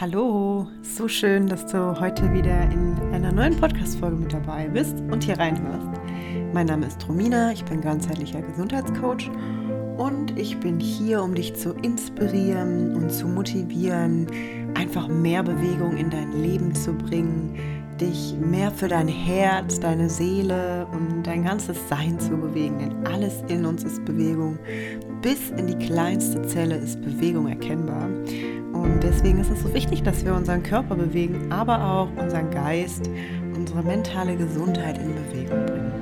Hallo, so schön, dass du heute wieder in einer neuen Podcast-Folge mit dabei bist und hier reinhörst. Mein Name ist Romina, ich bin ganzheitlicher Gesundheitscoach und ich bin hier, um dich zu inspirieren und zu motivieren, einfach mehr Bewegung in dein Leben zu bringen, dich mehr für dein Herz, deine Seele und dein ganzes Sein zu bewegen. Denn alles in uns ist Bewegung. Bis in die kleinste Zelle ist Bewegung erkennbar. Und deswegen ist es so wichtig, dass wir unseren Körper bewegen, aber auch unseren Geist, unsere mentale Gesundheit in Bewegung bringen.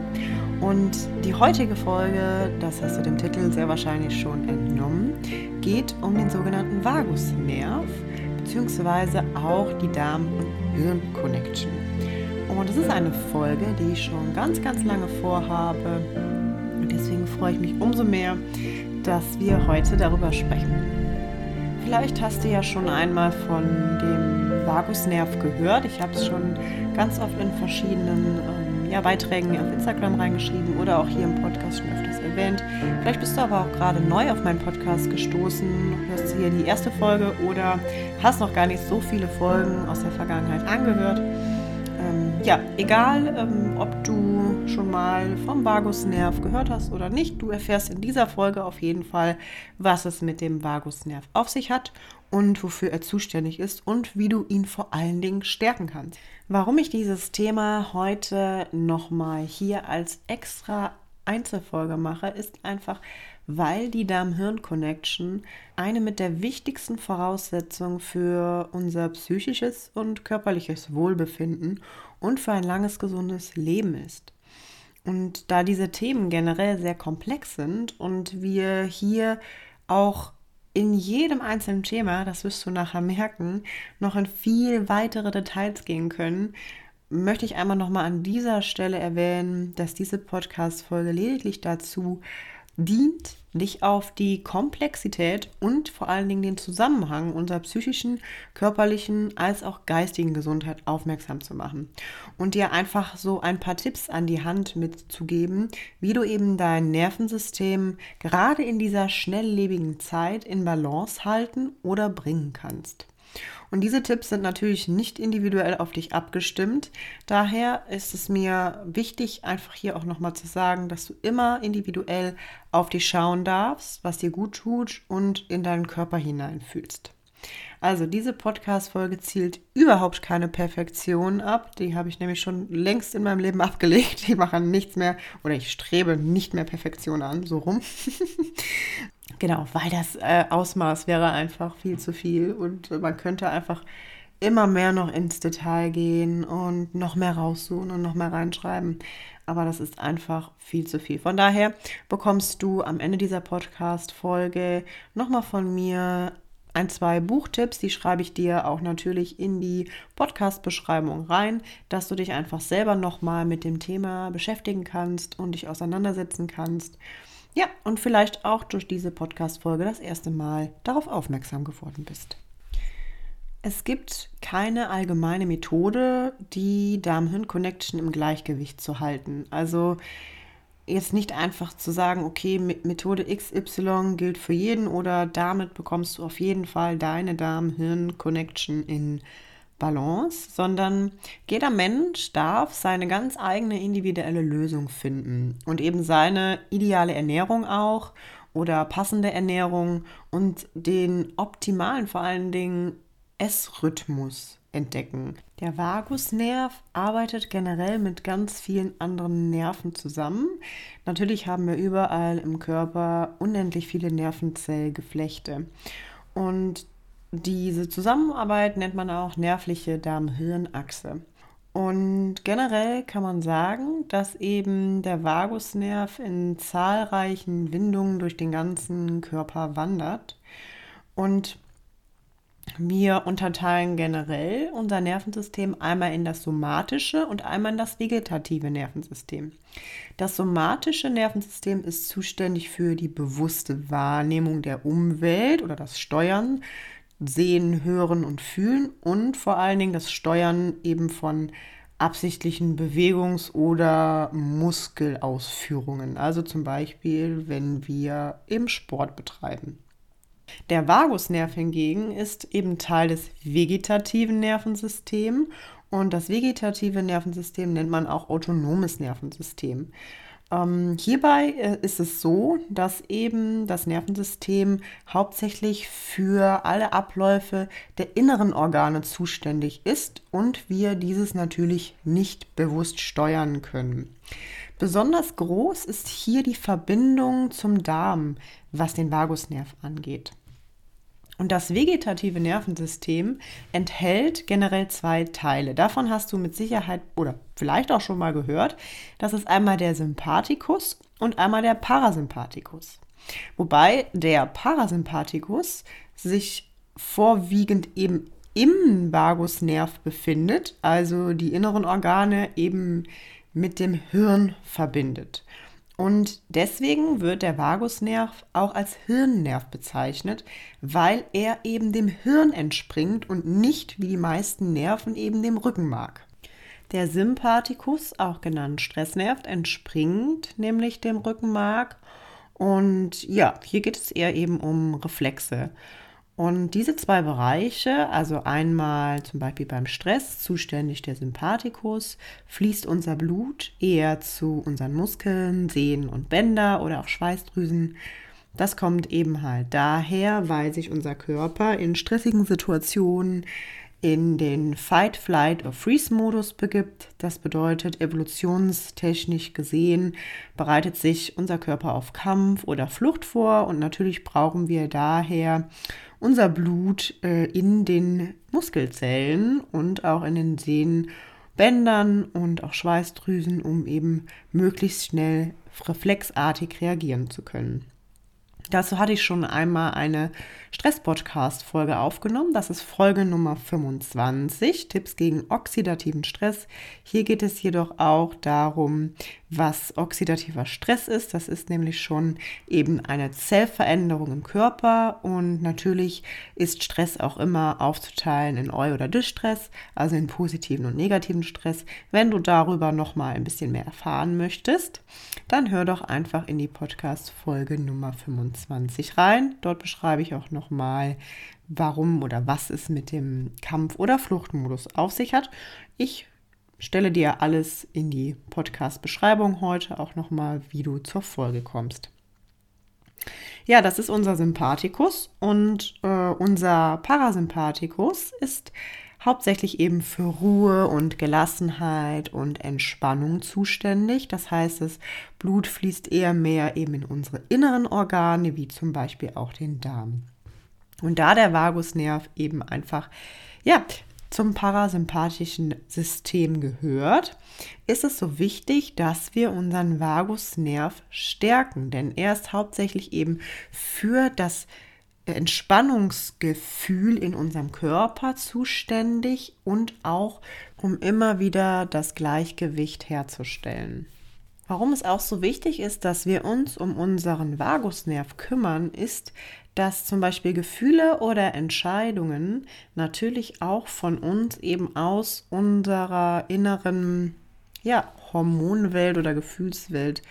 Und die heutige Folge, das hast du dem Titel sehr wahrscheinlich schon entnommen, geht um den sogenannten Vagusnerv, beziehungsweise auch die Darm- und Hirn-Connection. Und es ist eine Folge, die ich schon ganz, ganz lange vorhabe. Und deswegen freue ich mich umso mehr, dass wir heute darüber sprechen. Vielleicht hast du ja schon einmal von dem Vagusnerv gehört. Ich habe es schon ganz oft in verschiedenen ähm, ja, Beiträgen auf Instagram reingeschrieben oder auch hier im Podcast schon öfters erwähnt. Vielleicht bist du aber auch gerade neu auf meinen Podcast gestoßen, hörst hier die erste Folge oder hast noch gar nicht so viele Folgen aus der Vergangenheit angehört. Ähm, ja, egal, ähm, ob du schon mal vom Vagusnerv gehört hast oder nicht, du erfährst in dieser Folge auf jeden Fall, was es mit dem Vagusnerv auf sich hat und wofür er zuständig ist und wie du ihn vor allen Dingen stärken kannst. Warum ich dieses Thema heute nochmal hier als extra Einzelfolge mache, ist einfach, weil die Darm-Hirn-Connection eine mit der wichtigsten Voraussetzungen für unser psychisches und körperliches Wohlbefinden und für ein langes, gesundes Leben ist. Und da diese Themen generell sehr komplex sind und wir hier auch in jedem einzelnen Thema, das wirst du nachher merken, noch in viel weitere Details gehen können, möchte ich einmal nochmal an dieser Stelle erwähnen, dass diese Podcast-Folge lediglich dazu dient, dich auf die Komplexität und vor allen Dingen den Zusammenhang unserer psychischen, körperlichen als auch geistigen Gesundheit aufmerksam zu machen und dir einfach so ein paar Tipps an die Hand mitzugeben, wie du eben dein Nervensystem gerade in dieser schnelllebigen Zeit in Balance halten oder bringen kannst. Und diese Tipps sind natürlich nicht individuell auf dich abgestimmt. Daher ist es mir wichtig, einfach hier auch nochmal zu sagen, dass du immer individuell auf dich schauen darfst, was dir gut tut und in deinen Körper hineinfühlst. Also diese Podcast-Folge zielt überhaupt keine Perfektion ab. Die habe ich nämlich schon längst in meinem Leben abgelegt. Ich mache nichts mehr oder ich strebe nicht mehr Perfektion an, so rum. genau, weil das äh, Ausmaß wäre einfach viel zu viel und man könnte einfach immer mehr noch ins Detail gehen und noch mehr raussuchen und noch mehr reinschreiben. Aber das ist einfach viel zu viel. Von daher bekommst du am Ende dieser Podcast-Folge nochmal von mir ein, zwei Buchtipps, die schreibe ich dir auch natürlich in die Podcast-Beschreibung rein, dass du dich einfach selber nochmal mit dem Thema beschäftigen kannst und dich auseinandersetzen kannst. Ja, und vielleicht auch durch diese Podcast-Folge das erste Mal darauf aufmerksam geworden bist. Es gibt keine allgemeine Methode, die Darm-Hirn-Connection im Gleichgewicht zu halten. Also jetzt nicht einfach zu sagen, okay, Methode XY gilt für jeden oder damit bekommst du auf jeden Fall deine Darm-Hirn-Connection in Balance, sondern jeder Mensch darf seine ganz eigene individuelle Lösung finden und eben seine ideale Ernährung auch oder passende Ernährung und den optimalen vor allen Dingen Essrhythmus entdecken. Der Vagusnerv arbeitet generell mit ganz vielen anderen Nerven zusammen. Natürlich haben wir überall im Körper unendlich viele Nervenzellgeflechte. Und diese Zusammenarbeit nennt man auch nervliche Darm-Hirn-Achse. Und generell kann man sagen, dass eben der Vagusnerv in zahlreichen Windungen durch den ganzen Körper wandert. Und wir unterteilen generell unser Nervensystem einmal in das somatische und einmal in das vegetative Nervensystem. Das somatische Nervensystem ist zuständig für die bewusste Wahrnehmung der Umwelt oder das Steuern, Sehen, Hören und Fühlen und vor allen Dingen das Steuern eben von absichtlichen Bewegungs- oder Muskelausführungen. Also zum Beispiel, wenn wir eben Sport betreiben. Der Vagusnerv hingegen ist eben Teil des vegetativen Nervensystems und das vegetative Nervensystem nennt man auch autonomes Nervensystem. Ähm, hierbei äh, ist es so, dass eben das Nervensystem hauptsächlich für alle Abläufe der inneren Organe zuständig ist und wir dieses natürlich nicht bewusst steuern können. Besonders groß ist hier die Verbindung zum Darm, was den Vagusnerv angeht. Und das vegetative Nervensystem enthält generell zwei Teile. Davon hast du mit Sicherheit oder vielleicht auch schon mal gehört. Das ist einmal der Sympathikus und einmal der Parasympathikus. Wobei der Parasympathikus sich vorwiegend eben im Vagusnerv befindet, also die inneren Organe eben mit dem Hirn verbindet. Und deswegen wird der Vagusnerv auch als Hirnnerv bezeichnet, weil er eben dem Hirn entspringt und nicht wie die meisten Nerven eben dem Rückenmark. Der Sympathikus, auch genannt Stressnerv, entspringt nämlich dem Rückenmark. Und ja, hier geht es eher eben um Reflexe. Und diese zwei Bereiche, also einmal zum Beispiel beim Stress zuständig der Sympathikus, fließt unser Blut eher zu unseren Muskeln, Sehnen und Bänder oder auch Schweißdrüsen. Das kommt eben halt daher, weil sich unser Körper in stressigen Situationen in den Fight, Flight oder Freeze-Modus begibt. Das bedeutet, evolutionstechnisch gesehen bereitet sich unser Körper auf Kampf oder Flucht vor und natürlich brauchen wir daher unser Blut äh, in den Muskelzellen und auch in den Sehnenbändern und auch Schweißdrüsen, um eben möglichst schnell reflexartig reagieren zu können. Dazu hatte ich schon einmal eine Stress-Podcast-Folge aufgenommen. Das ist Folge Nummer 25, Tipps gegen oxidativen Stress. Hier geht es jedoch auch darum, was oxidativer Stress ist. Das ist nämlich schon eben eine Zellveränderung im Körper und natürlich ist Stress auch immer aufzuteilen in Eu- oder Distress, also in positiven und negativen Stress. Wenn du darüber noch mal ein bisschen mehr erfahren möchtest, dann hör doch einfach in die Podcast Folge Nummer 25 rein. Dort beschreibe ich auch noch mal warum oder was es mit dem Kampf- oder Fluchtmodus auf sich hat. Ich stelle dir alles in die Podcast-Beschreibung heute auch nochmal, wie du zur Folge kommst. Ja, das ist unser Sympathikus und äh, unser Parasympathikus ist hauptsächlich eben für Ruhe und Gelassenheit und Entspannung zuständig. Das heißt, das Blut fließt eher mehr eben in unsere inneren Organe, wie zum Beispiel auch den Darm. Und da der Vagusnerv eben einfach ja, zum parasympathischen System gehört, ist es so wichtig, dass wir unseren Vagusnerv stärken, denn er ist hauptsächlich eben für das Entspannungsgefühl in unserem Körper zuständig und auch um immer wieder das Gleichgewicht herzustellen. Warum es auch so wichtig ist, dass wir uns um unseren Vagusnerv kümmern, ist, dass zum Beispiel Gefühle oder Entscheidungen natürlich auch von uns eben aus unserer inneren ja, Hormonwelt oder Gefühlswelt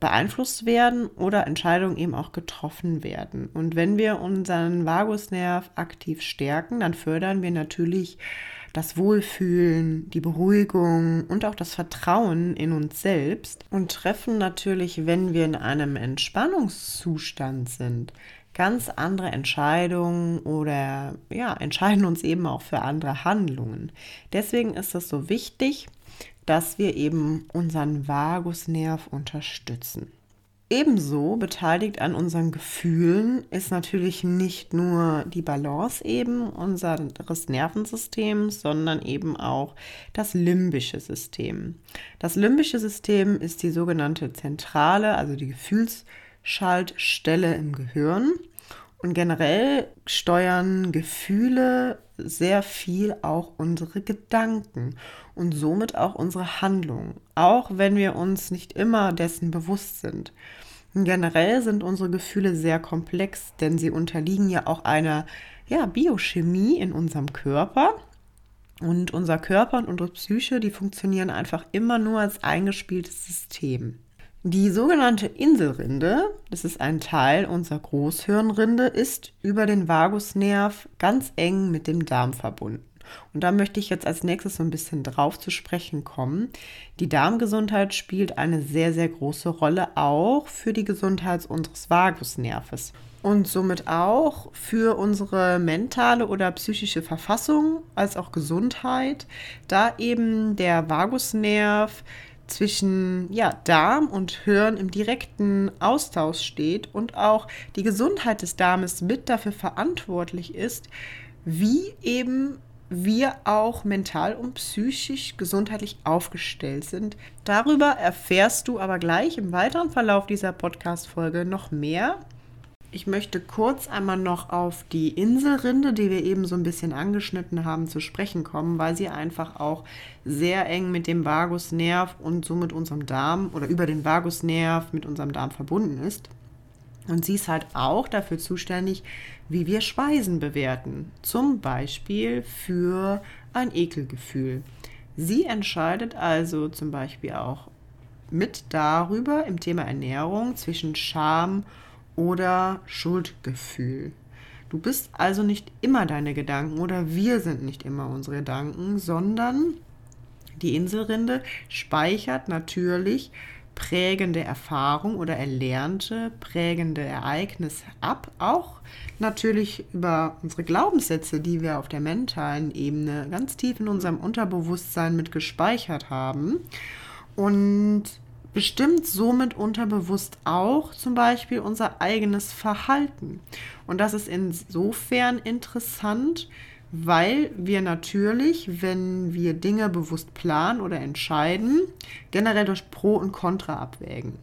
beeinflusst werden oder Entscheidungen eben auch getroffen werden. Und wenn wir unseren Vagusnerv aktiv stärken, dann fördern wir natürlich das Wohlfühlen, die Beruhigung und auch das Vertrauen in uns selbst und treffen natürlich, wenn wir in einem Entspannungszustand sind, ganz andere Entscheidungen oder ja, entscheiden uns eben auch für andere Handlungen. Deswegen ist es so wichtig, dass wir eben unseren Vagusnerv unterstützen. Ebenso beteiligt an unseren Gefühlen ist natürlich nicht nur die Balance eben unseres Nervensystems, sondern eben auch das limbische System. Das limbische System ist die sogenannte Zentrale, also die Gefühlsschaltstelle im Gehirn. Und generell steuern Gefühle sehr viel auch unsere Gedanken und somit auch unsere Handlungen, auch wenn wir uns nicht immer dessen bewusst sind. Generell sind unsere Gefühle sehr komplex, denn sie unterliegen ja auch einer ja, Biochemie in unserem Körper. Und unser Körper und unsere Psyche, die funktionieren einfach immer nur als eingespieltes System. Die sogenannte Inselrinde, das ist ein Teil unserer Großhirnrinde, ist über den Vagusnerv ganz eng mit dem Darm verbunden. Und da möchte ich jetzt als nächstes so ein bisschen drauf zu sprechen kommen. Die Darmgesundheit spielt eine sehr, sehr große Rolle auch für die Gesundheit unseres Vagusnerves und somit auch für unsere mentale oder psychische Verfassung als auch Gesundheit, da eben der Vagusnerv zwischen ja, Darm und Hirn im direkten Austausch steht und auch die Gesundheit des Darmes mit dafür verantwortlich ist, wie eben wir auch mental und psychisch gesundheitlich aufgestellt sind. Darüber erfährst du aber gleich im weiteren Verlauf dieser Podcast-Folge noch mehr. Ich möchte kurz einmal noch auf die Inselrinde, die wir eben so ein bisschen angeschnitten haben, zu sprechen kommen, weil sie einfach auch sehr eng mit dem Vagusnerv und somit unserem Darm oder über den Vagusnerv mit unserem Darm verbunden ist. Und sie ist halt auch dafür zuständig, wie wir Speisen bewerten. Zum Beispiel für ein Ekelgefühl. Sie entscheidet also zum Beispiel auch mit darüber im Thema Ernährung zwischen Scham und oder Schuldgefühl. Du bist also nicht immer deine Gedanken oder wir sind nicht immer unsere Gedanken, sondern die Inselrinde speichert natürlich prägende Erfahrung oder erlernte prägende Ereignisse ab, auch natürlich über unsere Glaubenssätze, die wir auf der mentalen Ebene ganz tief in unserem Unterbewusstsein mit gespeichert haben. Und bestimmt somit unterbewusst auch zum Beispiel unser eigenes Verhalten. Und das ist insofern interessant, weil wir natürlich, wenn wir Dinge bewusst planen oder entscheiden, generell durch Pro und Contra abwägen.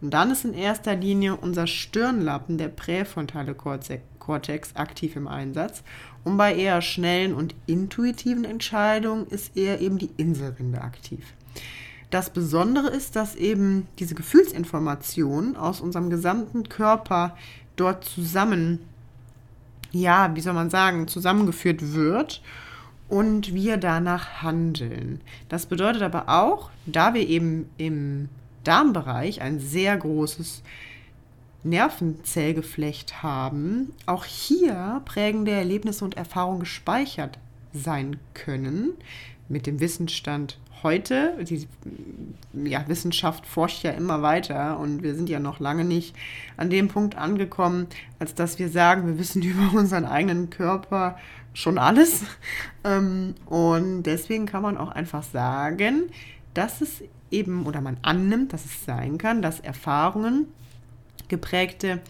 Und dann ist in erster Linie unser Stirnlappen, der präfrontale Kortex, aktiv im Einsatz. Und bei eher schnellen und intuitiven Entscheidungen ist eher eben die Inselrinde aktiv. Das Besondere ist, dass eben diese Gefühlsinformation aus unserem gesamten Körper dort zusammen, ja, wie soll man sagen, zusammengeführt wird und wir danach handeln. Das bedeutet aber auch, da wir eben im Darmbereich ein sehr großes Nervenzellgeflecht haben, auch hier prägende Erlebnisse und Erfahrungen gespeichert sein können, mit dem Wissensstand heute, die ja, Wissenschaft forscht ja immer weiter und wir sind ja noch lange nicht an dem Punkt angekommen, als dass wir sagen, wir wissen über unseren eigenen Körper schon alles. Ähm, und deswegen kann man auch einfach sagen, dass es eben oder man annimmt, dass es sein kann, dass Erfahrungen geprägte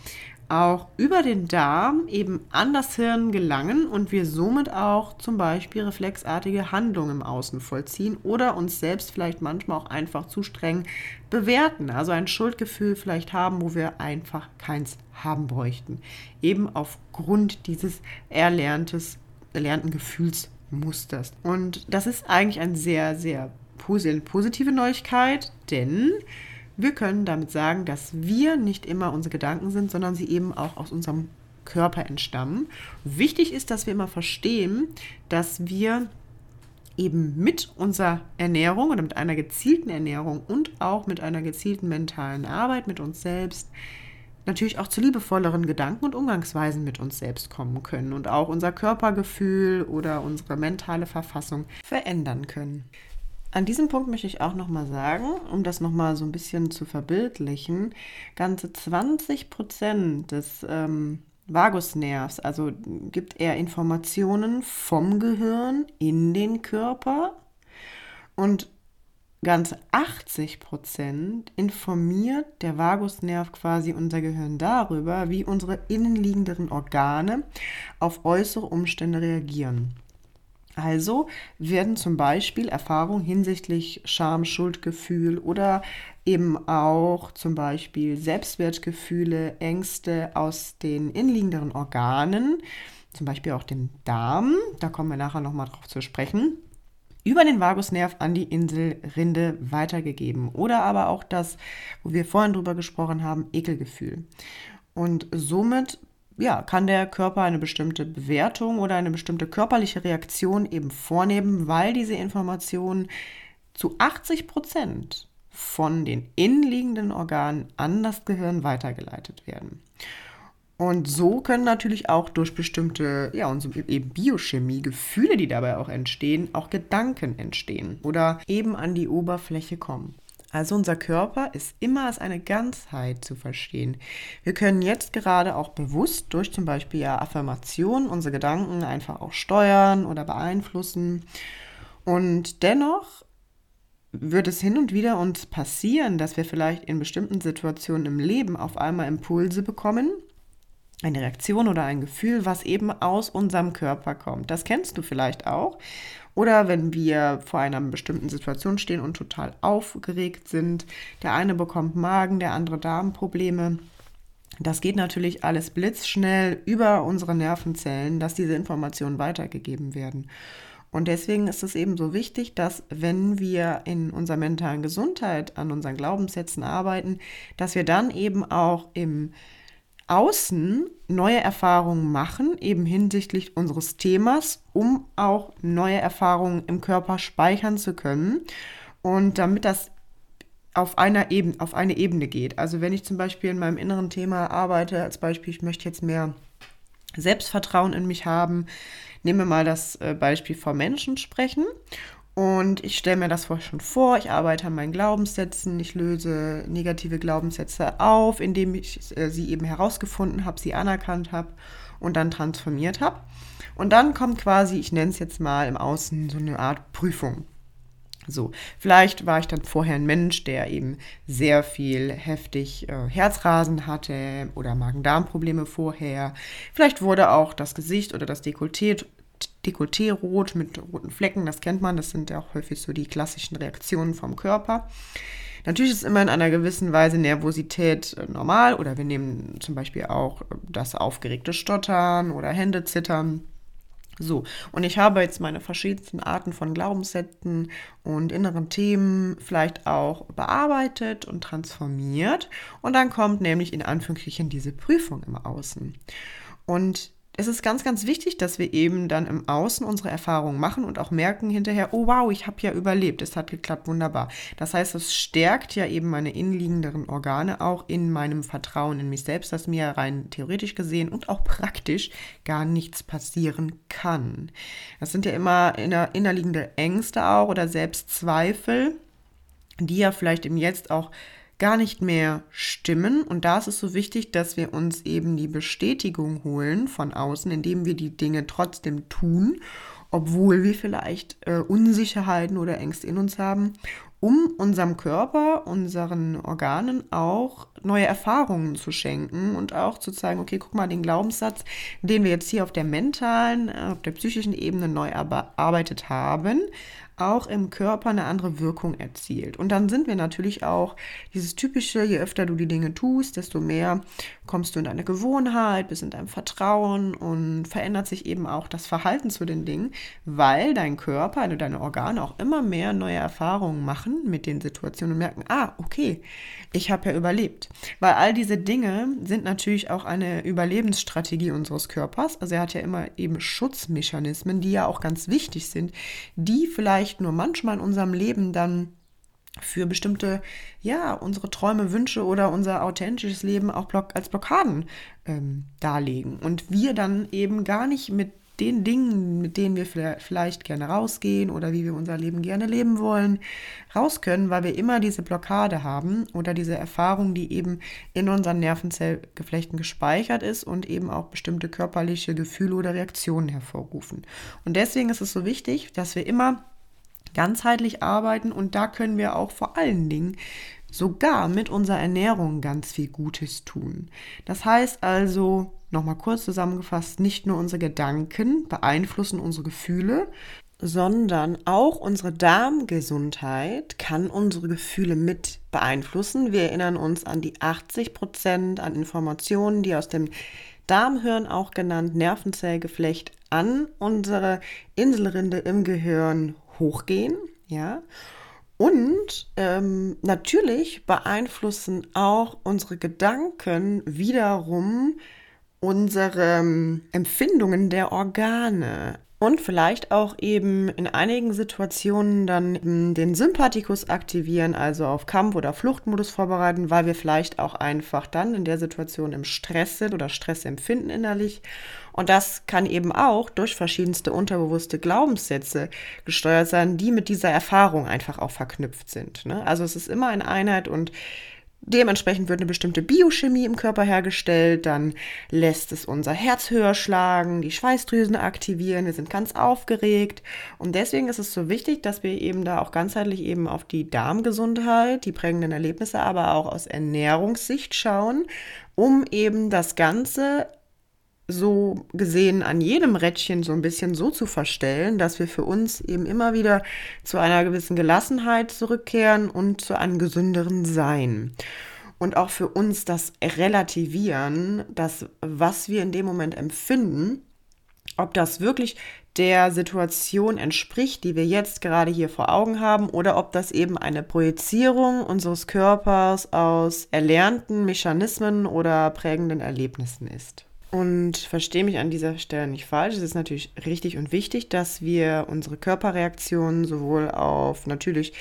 auch über den Darm eben an das Hirn gelangen und wir somit auch zum Beispiel reflexartige Handlungen im Außen vollziehen oder uns selbst vielleicht manchmal auch einfach zu streng bewerten. Also ein Schuldgefühl vielleicht haben, wo wir einfach keins haben bräuchten. Eben aufgrund dieses erlerntes, erlernten Gefühlsmusters. Und das ist eigentlich eine sehr, sehr positive Neuigkeit, denn wir können damit sagen, dass wir nicht immer unsere Gedanken sind, sondern sie eben auch aus unserem Körper entstammen. Wichtig ist, dass wir immer verstehen, dass wir eben mit unserer Ernährung oder mit einer gezielten Ernährung und auch mit einer gezielten mentalen Arbeit mit uns selbst natürlich auch zu liebevolleren Gedanken und Umgangsweisen mit uns selbst kommen können und auch unser Körpergefühl oder unsere mentale Verfassung verändern können. An diesem Punkt möchte ich auch nochmal sagen, um das nochmal so ein bisschen zu verbildlichen, ganze 20 Prozent des ähm, Vagusnervs, also gibt er Informationen vom Gehirn in den Körper und ganze 80 Prozent informiert der Vagusnerv quasi unser Gehirn darüber, wie unsere innenliegenden Organe auf äußere Umstände reagieren. Also werden zum Beispiel Erfahrungen hinsichtlich Scham, Schuldgefühl oder eben auch zum Beispiel Selbstwertgefühle, Ängste aus den innenliegenden Organen, zum Beispiel auch dem Darm, da kommen wir nachher nochmal drauf zu sprechen, über den Vagusnerv an die Inselrinde weitergegeben. Oder aber auch das, wo wir vorhin drüber gesprochen haben, Ekelgefühl. Und somit ja, kann der Körper eine bestimmte Bewertung oder eine bestimmte körperliche Reaktion eben vornehmen, weil diese Informationen zu 80 Prozent von den innenliegenden Organen an das Gehirn weitergeleitet werden. Und so können natürlich auch durch bestimmte, ja, unsere Biochemie, Gefühle, die dabei auch entstehen, auch Gedanken entstehen oder eben an die Oberfläche kommen. Also unser Körper ist immer als eine Ganzheit zu verstehen. Wir können jetzt gerade auch bewusst durch zum Beispiel ja Affirmationen unsere Gedanken einfach auch steuern oder beeinflussen. Und dennoch wird es hin und wieder uns passieren, dass wir vielleicht in bestimmten Situationen im Leben auf einmal Impulse bekommen, eine Reaktion oder ein Gefühl, was eben aus unserem Körper kommt. Das kennst du vielleicht auch. Oder wenn wir vor einer bestimmten Situation stehen und total aufgeregt sind. Der eine bekommt Magen, der andere Darmprobleme. Das geht natürlich alles blitzschnell über unsere Nervenzellen, dass diese Informationen weitergegeben werden. Und deswegen ist es eben so wichtig, dass wenn wir in unserer mentalen Gesundheit an unseren Glaubenssätzen arbeiten, dass wir dann eben auch im Außen neue Erfahrungen machen, eben hinsichtlich unseres Themas, um auch neue Erfahrungen im Körper speichern zu können. Und damit das auf einer Ebene, auf eine Ebene geht. Also wenn ich zum Beispiel in meinem inneren Thema arbeite, als Beispiel, ich möchte jetzt mehr Selbstvertrauen in mich haben, nehmen wir mal das äh, Beispiel vor Menschen sprechen. Und ich stelle mir das vorher schon vor, ich arbeite an meinen Glaubenssätzen, ich löse negative Glaubenssätze auf, indem ich äh, sie eben herausgefunden habe, sie anerkannt habe und dann transformiert habe. Und dann kommt quasi, ich nenne es jetzt mal im Außen, so eine Art Prüfung. So, vielleicht war ich dann vorher ein Mensch, der eben sehr viel heftig äh, Herzrasen hatte oder Magen-Darm-Probleme vorher. Vielleicht wurde auch das Gesicht oder das Dekolleté, Dekolleté rot mit roten Flecken, das kennt man, das sind ja auch häufig so die klassischen Reaktionen vom Körper. Natürlich ist immer in einer gewissen Weise Nervosität äh, normal oder wir nehmen zum Beispiel auch das aufgeregte Stottern oder Händezittern so, und ich habe jetzt meine verschiedensten Arten von Glaubenssätzen und inneren Themen vielleicht auch bearbeitet und transformiert. Und dann kommt nämlich in Anführungsstrichen diese Prüfung im Außen. Und es ist ganz, ganz wichtig, dass wir eben dann im Außen unsere Erfahrungen machen und auch merken hinterher, oh wow, ich habe ja überlebt, es hat geklappt, wunderbar. Das heißt, es stärkt ja eben meine innenliegenderen Organe auch in meinem Vertrauen in mich selbst, dass mir rein theoretisch gesehen und auch praktisch gar nichts passieren kann. Das sind ja immer inner, innerliegende Ängste auch oder Selbstzweifel, die ja vielleicht im Jetzt auch gar nicht mehr stimmen. Und da ist es so wichtig, dass wir uns eben die Bestätigung holen von außen, indem wir die Dinge trotzdem tun, obwohl wir vielleicht äh, Unsicherheiten oder Ängste in uns haben, um unserem Körper, unseren Organen auch neue Erfahrungen zu schenken und auch zu zeigen, okay, guck mal, den Glaubenssatz, den wir jetzt hier auf der mentalen, äh, auf der psychischen Ebene neu erarbeitet haben, auch im Körper eine andere Wirkung erzielt. Und dann sind wir natürlich auch dieses typische, je öfter du die Dinge tust, desto mehr kommst du in deine Gewohnheit, bist in deinem Vertrauen und verändert sich eben auch das Verhalten zu den Dingen, weil dein Körper, also deine Organe auch immer mehr neue Erfahrungen machen mit den Situationen und merken, ah, okay, ich habe ja überlebt. Weil all diese Dinge sind natürlich auch eine Überlebensstrategie unseres Körpers. Also er hat ja immer eben Schutzmechanismen, die ja auch ganz wichtig sind, die vielleicht nur manchmal in unserem Leben dann für bestimmte, ja, unsere Träume, Wünsche oder unser authentisches Leben auch block als Blockaden ähm, darlegen. Und wir dann eben gar nicht mit den Dingen, mit denen wir vielleicht gerne rausgehen oder wie wir unser Leben gerne leben wollen, raus können, weil wir immer diese Blockade haben oder diese Erfahrung, die eben in unseren Nervenzellgeflechten gespeichert ist und eben auch bestimmte körperliche Gefühle oder Reaktionen hervorrufen. Und deswegen ist es so wichtig, dass wir immer ganzheitlich arbeiten und da können wir auch vor allen Dingen sogar mit unserer Ernährung ganz viel Gutes tun. Das heißt also, nochmal kurz zusammengefasst, nicht nur unsere Gedanken beeinflussen unsere Gefühle, sondern auch unsere Darmgesundheit kann unsere Gefühle mit beeinflussen. Wir erinnern uns an die 80 Prozent an Informationen, die aus dem Darmhirn, auch genannt Nervenzellgeflecht, an unsere Inselrinde im Gehirn hochgehen. Ja. Und ähm, natürlich beeinflussen auch unsere Gedanken wiederum unsere ähm, Empfindungen der Organe. Und vielleicht auch eben in einigen Situationen dann den Sympathikus aktivieren, also auf Kampf- oder Fluchtmodus vorbereiten, weil wir vielleicht auch einfach dann in der Situation im Stress sind oder Stress empfinden innerlich. Und das kann eben auch durch verschiedenste unterbewusste Glaubenssätze gesteuert sein, die mit dieser Erfahrung einfach auch verknüpft sind. Ne? Also es ist immer eine Einheit und Dementsprechend wird eine bestimmte Biochemie im Körper hergestellt, dann lässt es unser Herz höher schlagen, die Schweißdrüsen aktivieren, wir sind ganz aufgeregt. Und deswegen ist es so wichtig, dass wir eben da auch ganzheitlich eben auf die Darmgesundheit, die prägenden Erlebnisse, aber auch aus Ernährungssicht schauen, um eben das Ganze so gesehen an jedem Rädchen so ein bisschen so zu verstellen, dass wir für uns eben immer wieder zu einer gewissen Gelassenheit zurückkehren und zu einem gesünderen Sein. Und auch für uns das Relativieren, das, was wir in dem Moment empfinden, ob das wirklich der Situation entspricht, die wir jetzt gerade hier vor Augen haben, oder ob das eben eine Projizierung unseres Körpers aus erlernten Mechanismen oder prägenden Erlebnissen ist. Und verstehe mich an dieser Stelle nicht falsch. Es ist natürlich richtig und wichtig, dass wir unsere Körperreaktionen sowohl auf natürlich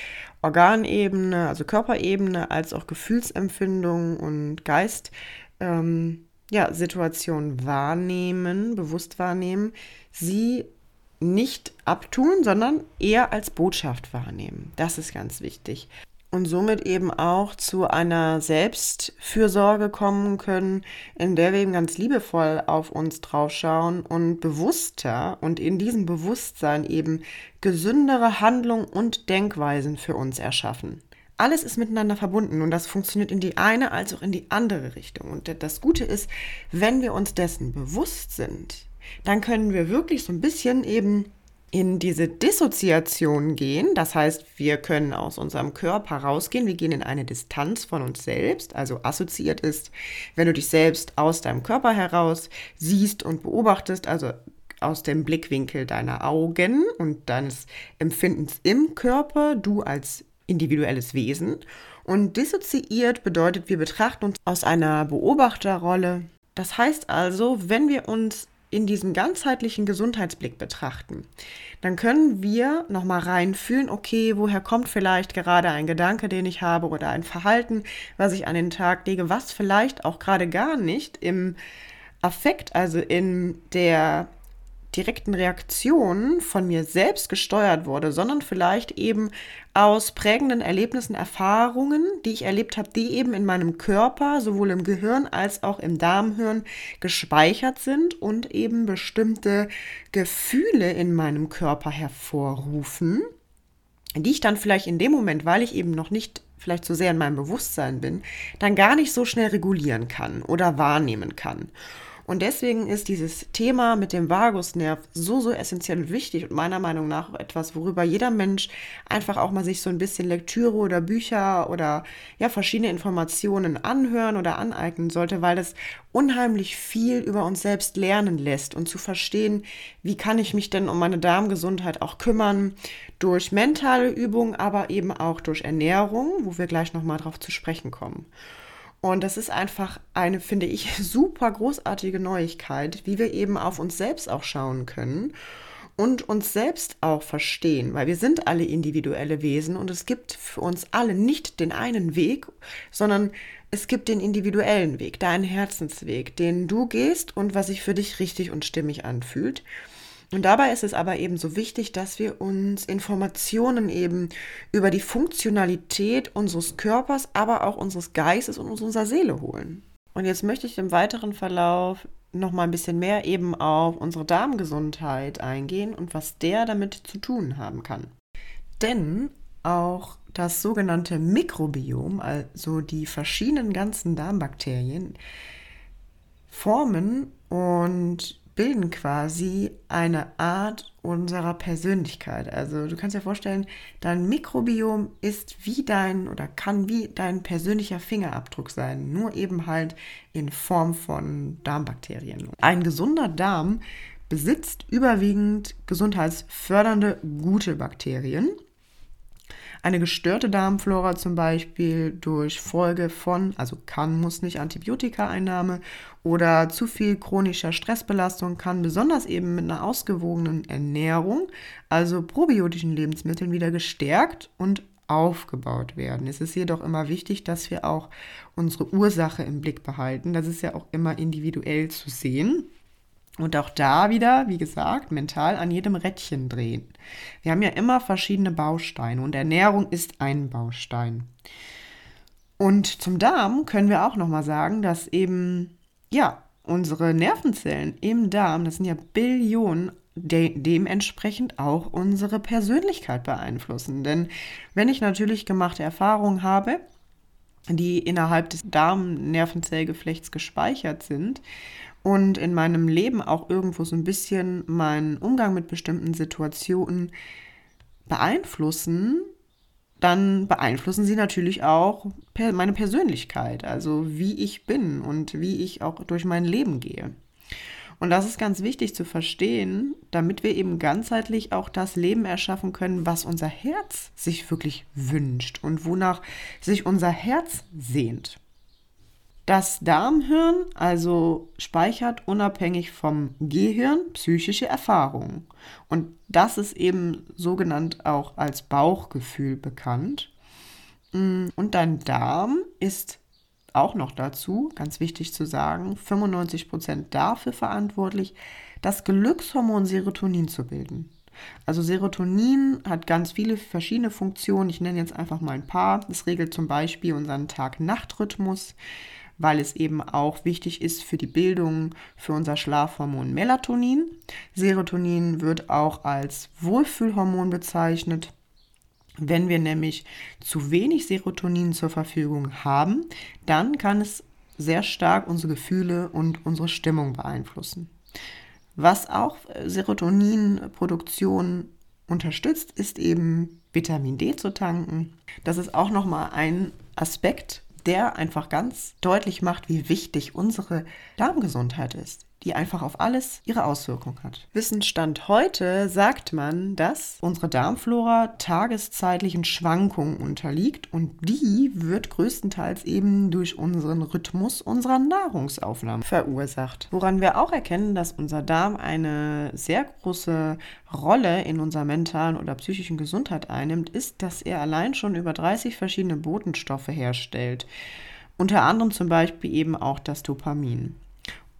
Organebene, also Körperebene, als auch Gefühlsempfindung und Geist, ähm, ja, Situationen wahrnehmen, bewusst wahrnehmen, sie nicht abtun, sondern eher als Botschaft wahrnehmen. Das ist ganz wichtig und somit eben auch zu einer Selbstfürsorge kommen können, in der wir eben ganz liebevoll auf uns draufschauen und bewusster und in diesem Bewusstsein eben gesündere Handlungen und Denkweisen für uns erschaffen. Alles ist miteinander verbunden und das funktioniert in die eine als auch in die andere Richtung. Und das Gute ist, wenn wir uns dessen bewusst sind, dann können wir wirklich so ein bisschen eben in diese Dissoziation gehen. Das heißt, wir können aus unserem Körper rausgehen. Wir gehen in eine Distanz von uns selbst. Also assoziiert ist, wenn du dich selbst aus deinem Körper heraus siehst und beobachtest, also aus dem Blickwinkel deiner Augen und deines Empfindens im Körper, du als individuelles Wesen. Und dissoziiert bedeutet, wir betrachten uns aus einer Beobachterrolle. Das heißt also, wenn wir uns in diesem ganzheitlichen Gesundheitsblick betrachten, dann können wir nochmal reinfühlen, okay, woher kommt vielleicht gerade ein Gedanke, den ich habe oder ein Verhalten, was ich an den Tag lege, was vielleicht auch gerade gar nicht im Affekt, also in der direkten Reaktion von mir selbst gesteuert wurde, sondern vielleicht eben aus prägenden Erlebnissen, Erfahrungen, die ich erlebt habe, die eben in meinem Körper, sowohl im Gehirn als auch im Darmhirn gespeichert sind und eben bestimmte Gefühle in meinem Körper hervorrufen, die ich dann vielleicht in dem Moment, weil ich eben noch nicht vielleicht so sehr in meinem Bewusstsein bin, dann gar nicht so schnell regulieren kann oder wahrnehmen kann. Und deswegen ist dieses Thema mit dem Vagusnerv so, so essentiell und wichtig und meiner Meinung nach etwas, worüber jeder Mensch einfach auch mal sich so ein bisschen Lektüre oder Bücher oder ja, verschiedene Informationen anhören oder aneignen sollte, weil es unheimlich viel über uns selbst lernen lässt und zu verstehen, wie kann ich mich denn um meine Darmgesundheit auch kümmern, durch mentale Übungen, aber eben auch durch Ernährung, wo wir gleich nochmal drauf zu sprechen kommen. Und das ist einfach eine, finde ich, super großartige Neuigkeit, wie wir eben auf uns selbst auch schauen können und uns selbst auch verstehen, weil wir sind alle individuelle Wesen und es gibt für uns alle nicht den einen Weg, sondern es gibt den individuellen Weg, deinen Herzensweg, den du gehst und was sich für dich richtig und stimmig anfühlt. Und dabei ist es aber eben so wichtig, dass wir uns Informationen eben über die Funktionalität unseres Körpers, aber auch unseres Geistes und unserer Seele holen. Und jetzt möchte ich im weiteren Verlauf noch mal ein bisschen mehr eben auf unsere Darmgesundheit eingehen und was der damit zu tun haben kann. Denn auch das sogenannte Mikrobiom, also die verschiedenen ganzen Darmbakterien, formen und bilden quasi eine Art unserer Persönlichkeit. Also du kannst dir vorstellen, dein Mikrobiom ist wie dein oder kann wie dein persönlicher Fingerabdruck sein, nur eben halt in Form von Darmbakterien. Ein gesunder Darm besitzt überwiegend gesundheitsfördernde gute Bakterien. Eine gestörte Darmflora zum Beispiel durch Folge von, also kann, muss nicht Antibiotikaeinnahme oder zu viel chronischer Stressbelastung kann besonders eben mit einer ausgewogenen Ernährung, also probiotischen Lebensmitteln, wieder gestärkt und aufgebaut werden. Es ist jedoch immer wichtig, dass wir auch unsere Ursache im Blick behalten. Das ist ja auch immer individuell zu sehen. Und auch da wieder, wie gesagt, mental an jedem Rädchen drehen. Wir haben ja immer verschiedene Bausteine und Ernährung ist ein Baustein. Und zum Darm können wir auch nochmal sagen, dass eben, ja, unsere Nervenzellen im Darm, das sind ja Billionen, de dementsprechend auch unsere Persönlichkeit beeinflussen. Denn wenn ich natürlich gemachte Erfahrungen habe, die innerhalb des Darmnervenzellgeflechts gespeichert sind und in meinem Leben auch irgendwo so ein bisschen meinen Umgang mit bestimmten Situationen beeinflussen, dann beeinflussen sie natürlich auch meine Persönlichkeit, also wie ich bin und wie ich auch durch mein Leben gehe. Und das ist ganz wichtig zu verstehen, damit wir eben ganzheitlich auch das Leben erschaffen können, was unser Herz sich wirklich wünscht und wonach sich unser Herz sehnt. Das Darmhirn also speichert unabhängig vom Gehirn psychische Erfahrungen. Und das ist eben sogenannt auch als Bauchgefühl bekannt. Mm, und dein Darm ist auch noch dazu, ganz wichtig zu sagen, 95 Prozent dafür verantwortlich, das Glückshormon Serotonin zu bilden. Also Serotonin hat ganz viele verschiedene Funktionen. Ich nenne jetzt einfach mal ein paar. Es regelt zum Beispiel unseren Tag-Nacht-Rhythmus weil es eben auch wichtig ist für die Bildung für unser Schlafhormon Melatonin. Serotonin wird auch als Wohlfühlhormon bezeichnet. Wenn wir nämlich zu wenig Serotonin zur Verfügung haben, dann kann es sehr stark unsere Gefühle und unsere Stimmung beeinflussen. Was auch Serotoninproduktion unterstützt, ist eben Vitamin D zu tanken. Das ist auch nochmal ein Aspekt, der einfach ganz deutlich macht, wie wichtig unsere Darmgesundheit ist die einfach auf alles ihre Auswirkung hat. Wissensstand heute sagt man, dass unsere Darmflora tageszeitlichen Schwankungen unterliegt und die wird größtenteils eben durch unseren Rhythmus unserer Nahrungsaufnahme verursacht. Woran wir auch erkennen, dass unser Darm eine sehr große Rolle in unserer mentalen oder psychischen Gesundheit einnimmt, ist, dass er allein schon über 30 verschiedene Botenstoffe herstellt. Unter anderem zum Beispiel eben auch das Dopamin.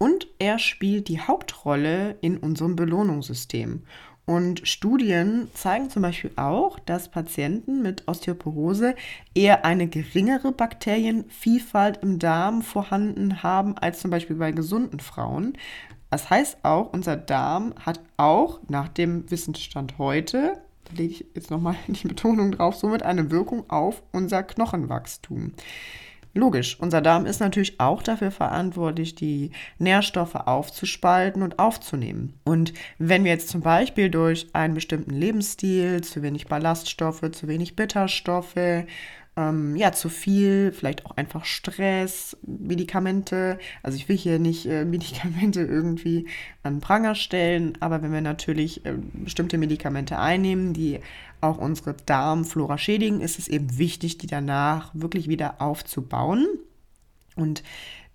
Und er spielt die Hauptrolle in unserem Belohnungssystem. Und Studien zeigen zum Beispiel auch, dass Patienten mit Osteoporose eher eine geringere Bakterienvielfalt im Darm vorhanden haben als zum Beispiel bei gesunden Frauen. Das heißt auch, unser Darm hat auch nach dem Wissensstand heute, da lege ich jetzt nochmal die Betonung drauf, somit eine Wirkung auf unser Knochenwachstum. Logisch, unser Darm ist natürlich auch dafür verantwortlich, die Nährstoffe aufzuspalten und aufzunehmen. Und wenn wir jetzt zum Beispiel durch einen bestimmten Lebensstil, zu wenig Ballaststoffe, zu wenig Bitterstoffe, ähm, ja, zu viel, vielleicht auch einfach Stress, Medikamente. Also ich will hier nicht äh, Medikamente irgendwie an Pranger stellen, aber wenn wir natürlich äh, bestimmte Medikamente einnehmen, die auch unsere Darmflora schädigen, ist es eben wichtig, die danach wirklich wieder aufzubauen. Und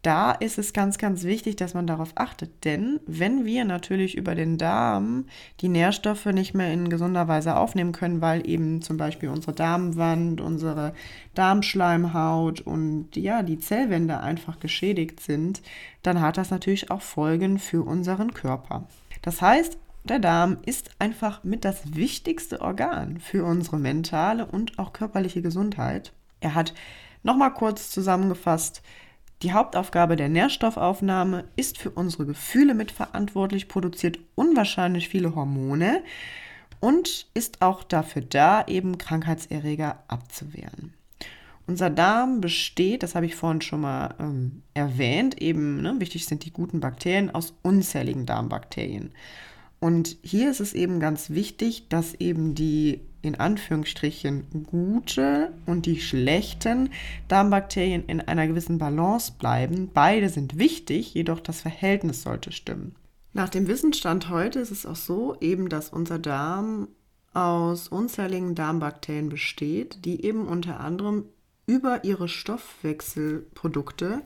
da ist es ganz, ganz wichtig, dass man darauf achtet. Denn wenn wir natürlich über den Darm die Nährstoffe nicht mehr in gesunder Weise aufnehmen können, weil eben zum Beispiel unsere Darmwand, unsere Darmschleimhaut und ja, die Zellwände einfach geschädigt sind, dann hat das natürlich auch Folgen für unseren Körper. Das heißt, der Darm ist einfach mit das wichtigste Organ für unsere mentale und auch körperliche Gesundheit. Er hat nochmal kurz zusammengefasst die Hauptaufgabe der Nährstoffaufnahme ist für unsere Gefühle mitverantwortlich, produziert unwahrscheinlich viele Hormone und ist auch dafür da, eben Krankheitserreger abzuwehren. Unser Darm besteht, das habe ich vorhin schon mal ähm, erwähnt, eben, ne, wichtig sind die guten Bakterien aus unzähligen Darmbakterien. Und hier ist es eben ganz wichtig, dass eben die in Anführungsstrichen gute und die schlechten Darmbakterien in einer gewissen Balance bleiben. Beide sind wichtig, jedoch das Verhältnis sollte stimmen. Nach dem Wissensstand heute ist es auch so, eben, dass unser Darm aus unzähligen Darmbakterien besteht, die eben unter anderem über ihre Stoffwechselprodukte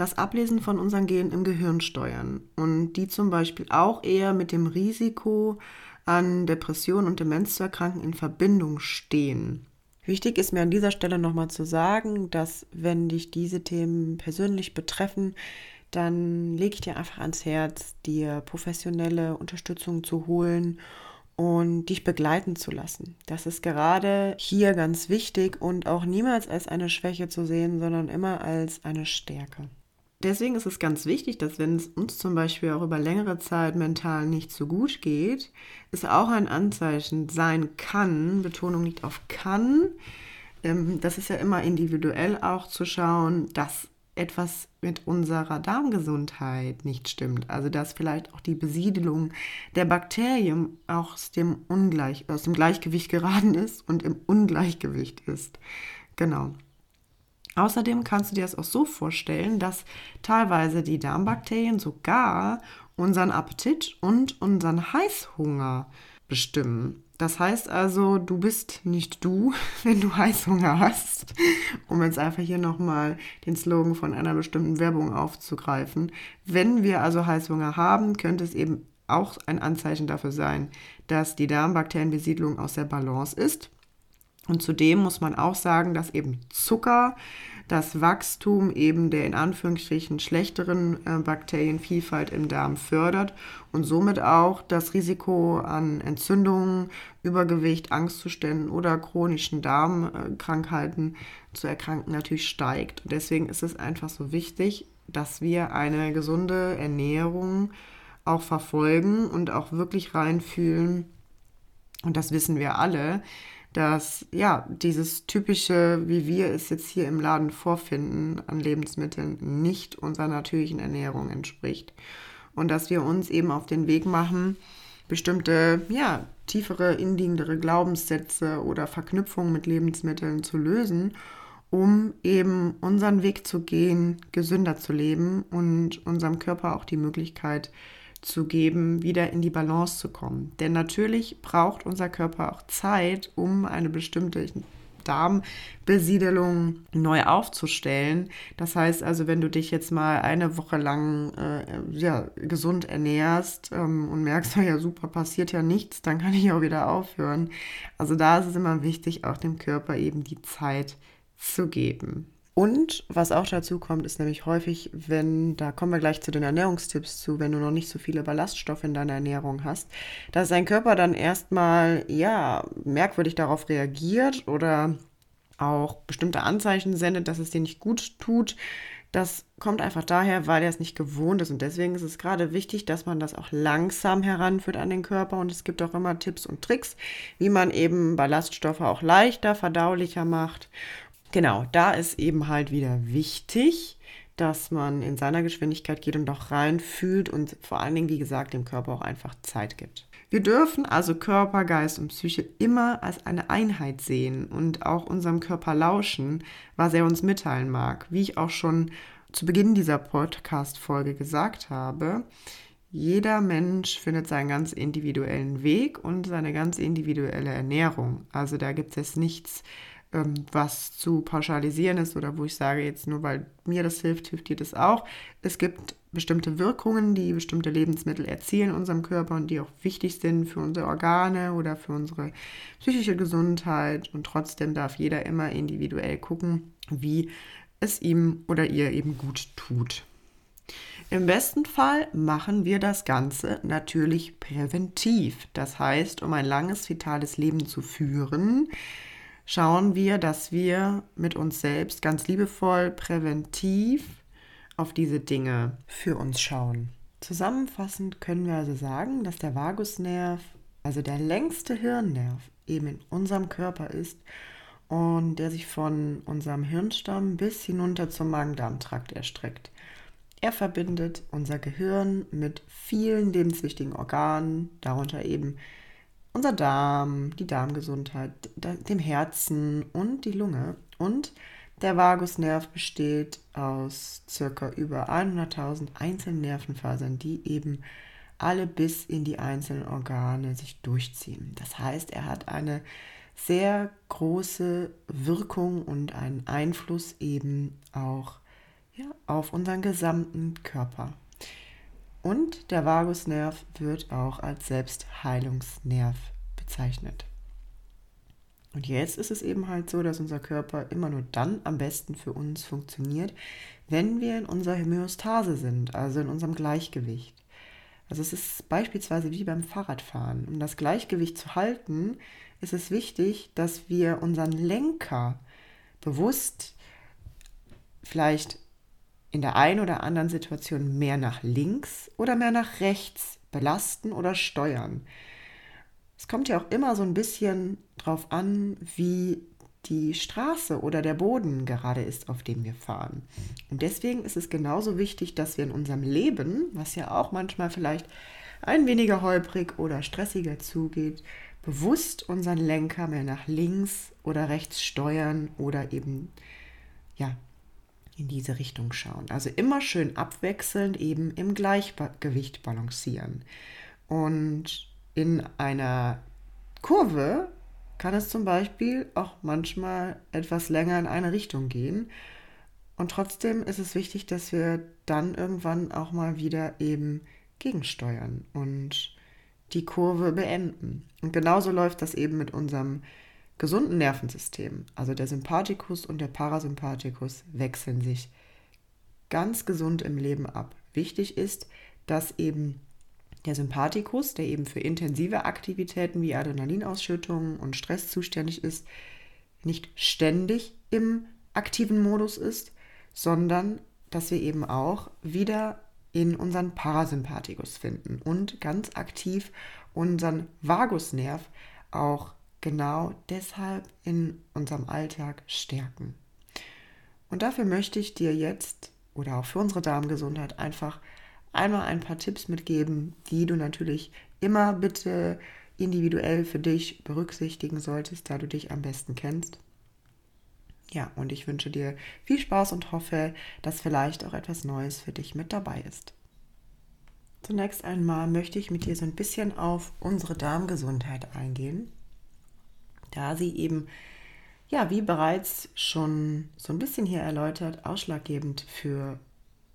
das Ablesen von unseren Genen im Gehirn steuern und die zum Beispiel auch eher mit dem Risiko an Depressionen und Demenz zu erkranken in Verbindung stehen. Wichtig ist mir an dieser Stelle nochmal zu sagen, dass wenn dich diese Themen persönlich betreffen, dann lege ich dir einfach ans Herz, dir professionelle Unterstützung zu holen und dich begleiten zu lassen. Das ist gerade hier ganz wichtig und auch niemals als eine Schwäche zu sehen, sondern immer als eine Stärke. Deswegen ist es ganz wichtig, dass wenn es uns zum Beispiel auch über längere Zeit mental nicht so gut geht, es auch ein Anzeichen sein kann, Betonung liegt auf kann, ähm, das ist ja immer individuell auch zu schauen, dass etwas mit unserer Darmgesundheit nicht stimmt. Also dass vielleicht auch die Besiedelung der Bakterien aus dem, Ungleich, aus dem Gleichgewicht geraten ist und im Ungleichgewicht ist. Genau. Außerdem kannst du dir das auch so vorstellen, dass teilweise die Darmbakterien sogar unseren Appetit und unseren Heißhunger bestimmen. Das heißt also, du bist nicht du, wenn du Heißhunger hast, um jetzt einfach hier nochmal den Slogan von einer bestimmten Werbung aufzugreifen. Wenn wir also Heißhunger haben, könnte es eben auch ein Anzeichen dafür sein, dass die Darmbakterienbesiedlung aus der Balance ist. Und zudem muss man auch sagen, dass eben Zucker das Wachstum eben der in Anführungsstrichen schlechteren äh, Bakterienvielfalt im Darm fördert und somit auch das Risiko an Entzündungen, Übergewicht, Angstzuständen oder chronischen Darmkrankheiten zu erkranken natürlich steigt. Deswegen ist es einfach so wichtig, dass wir eine gesunde Ernährung auch verfolgen und auch wirklich reinfühlen. Und das wissen wir alle, dass ja dieses typische, wie wir es jetzt hier im Laden vorfinden, an Lebensmitteln nicht unserer natürlichen Ernährung entspricht. Und dass wir uns eben auf den Weg machen, bestimmte, ja, tiefere, indiegendere Glaubenssätze oder Verknüpfungen mit Lebensmitteln zu lösen, um eben unseren Weg zu gehen, gesünder zu leben und unserem Körper auch die Möglichkeit zu geben, wieder in die Balance zu kommen. Denn natürlich braucht unser Körper auch Zeit, um eine bestimmte Darmbesiedelung neu aufzustellen. Das heißt also, wenn du dich jetzt mal eine Woche lang äh, ja, gesund ernährst ähm, und merkst, ja super, passiert ja nichts, dann kann ich auch wieder aufhören. Also da ist es immer wichtig, auch dem Körper eben die Zeit zu geben. Und was auch dazu kommt, ist nämlich häufig, wenn, da kommen wir gleich zu den Ernährungstipps zu, wenn du noch nicht so viele Ballaststoffe in deiner Ernährung hast, dass dein Körper dann erstmal, ja, merkwürdig darauf reagiert oder auch bestimmte Anzeichen sendet, dass es dir nicht gut tut. Das kommt einfach daher, weil er es nicht gewohnt ist. Und deswegen ist es gerade wichtig, dass man das auch langsam heranführt an den Körper. Und es gibt auch immer Tipps und Tricks, wie man eben Ballaststoffe auch leichter, verdaulicher macht Genau, da ist eben halt wieder wichtig, dass man in seiner Geschwindigkeit geht und auch reinfühlt und vor allen Dingen, wie gesagt, dem Körper auch einfach Zeit gibt. Wir dürfen also Körper, Geist und Psyche immer als eine Einheit sehen und auch unserem Körper lauschen, was er uns mitteilen mag. Wie ich auch schon zu Beginn dieser Podcast-Folge gesagt habe, jeder Mensch findet seinen ganz individuellen Weg und seine ganz individuelle Ernährung. Also da gibt es jetzt nichts, ähm, was zu pauschalisieren ist oder wo ich sage, jetzt nur weil mir das hilft, hilft dir das auch. Es gibt bestimmte Wirkungen, die bestimmte Lebensmittel erzielen in unserem Körper und die auch wichtig sind für unsere Organe oder für unsere psychische Gesundheit. Und trotzdem darf jeder immer individuell gucken, wie es ihm oder ihr eben gut tut. Im besten Fall machen wir das Ganze natürlich präventiv. Das heißt, um ein langes, vitales Leben zu führen, schauen wir, dass wir mit uns selbst ganz liebevoll, präventiv auf diese Dinge für uns schauen. Zusammenfassend können wir also sagen, dass der Vagusnerv, also der längste Hirnnerv, eben in unserem Körper ist und der sich von unserem Hirnstamm bis hinunter zum Magen-Darm-Trakt erstreckt. Er verbindet unser Gehirn mit vielen lebenswichtigen Organen, darunter eben unser Darm, die Darmgesundheit, dem Herzen und die Lunge. Und der Vagusnerv besteht aus circa über 100.000 einzelnen Nervenfasern, die eben alle bis in die einzelnen Organe sich durchziehen. Das heißt, er hat eine sehr große Wirkung und einen Einfluss eben auch ja, auf unseren gesamten Körper. Und der Vagusnerv wird auch als Selbstheilungsnerv bezeichnet. Und jetzt ist es eben halt so, dass unser Körper immer nur dann am besten für uns funktioniert, wenn wir in unserer Homöostase sind, also in unserem Gleichgewicht. Also es ist beispielsweise wie beim Fahrradfahren. Um das Gleichgewicht zu halten, ist es wichtig, dass wir unseren Lenker bewusst vielleicht in der einen oder anderen Situation mehr nach links oder mehr nach rechts belasten oder steuern. Es kommt ja auch immer so ein bisschen drauf an, wie die Straße oder der Boden gerade ist, auf dem wir fahren. Und deswegen ist es genauso wichtig, dass wir in unserem Leben, was ja auch manchmal vielleicht ein weniger holprig oder stressiger zugeht, bewusst unseren Lenker mehr nach links oder rechts steuern oder eben ja in diese Richtung schauen. Also immer schön abwechselnd eben im Gleichgewicht balancieren. Und in einer Kurve kann es zum Beispiel auch manchmal etwas länger in eine Richtung gehen. Und trotzdem ist es wichtig, dass wir dann irgendwann auch mal wieder eben gegensteuern und die Kurve beenden. Und genauso läuft das eben mit unserem gesunden Nervensystem. Also der Sympathikus und der Parasympathikus wechseln sich ganz gesund im Leben ab. Wichtig ist, dass eben der Sympathikus, der eben für intensive Aktivitäten wie Adrenalinausschüttung und Stress zuständig ist, nicht ständig im aktiven Modus ist, sondern dass wir eben auch wieder in unseren Parasympathikus finden und ganz aktiv unseren Vagusnerv auch genau deshalb in unserem Alltag stärken. Und dafür möchte ich dir jetzt oder auch für unsere Darmgesundheit einfach einmal ein paar Tipps mitgeben, die du natürlich immer bitte individuell für dich berücksichtigen solltest, da du dich am besten kennst. Ja, und ich wünsche dir viel Spaß und hoffe, dass vielleicht auch etwas Neues für dich mit dabei ist. Zunächst einmal möchte ich mit dir so ein bisschen auf unsere Darmgesundheit eingehen, da sie eben, ja, wie bereits schon so ein bisschen hier erläutert, ausschlaggebend für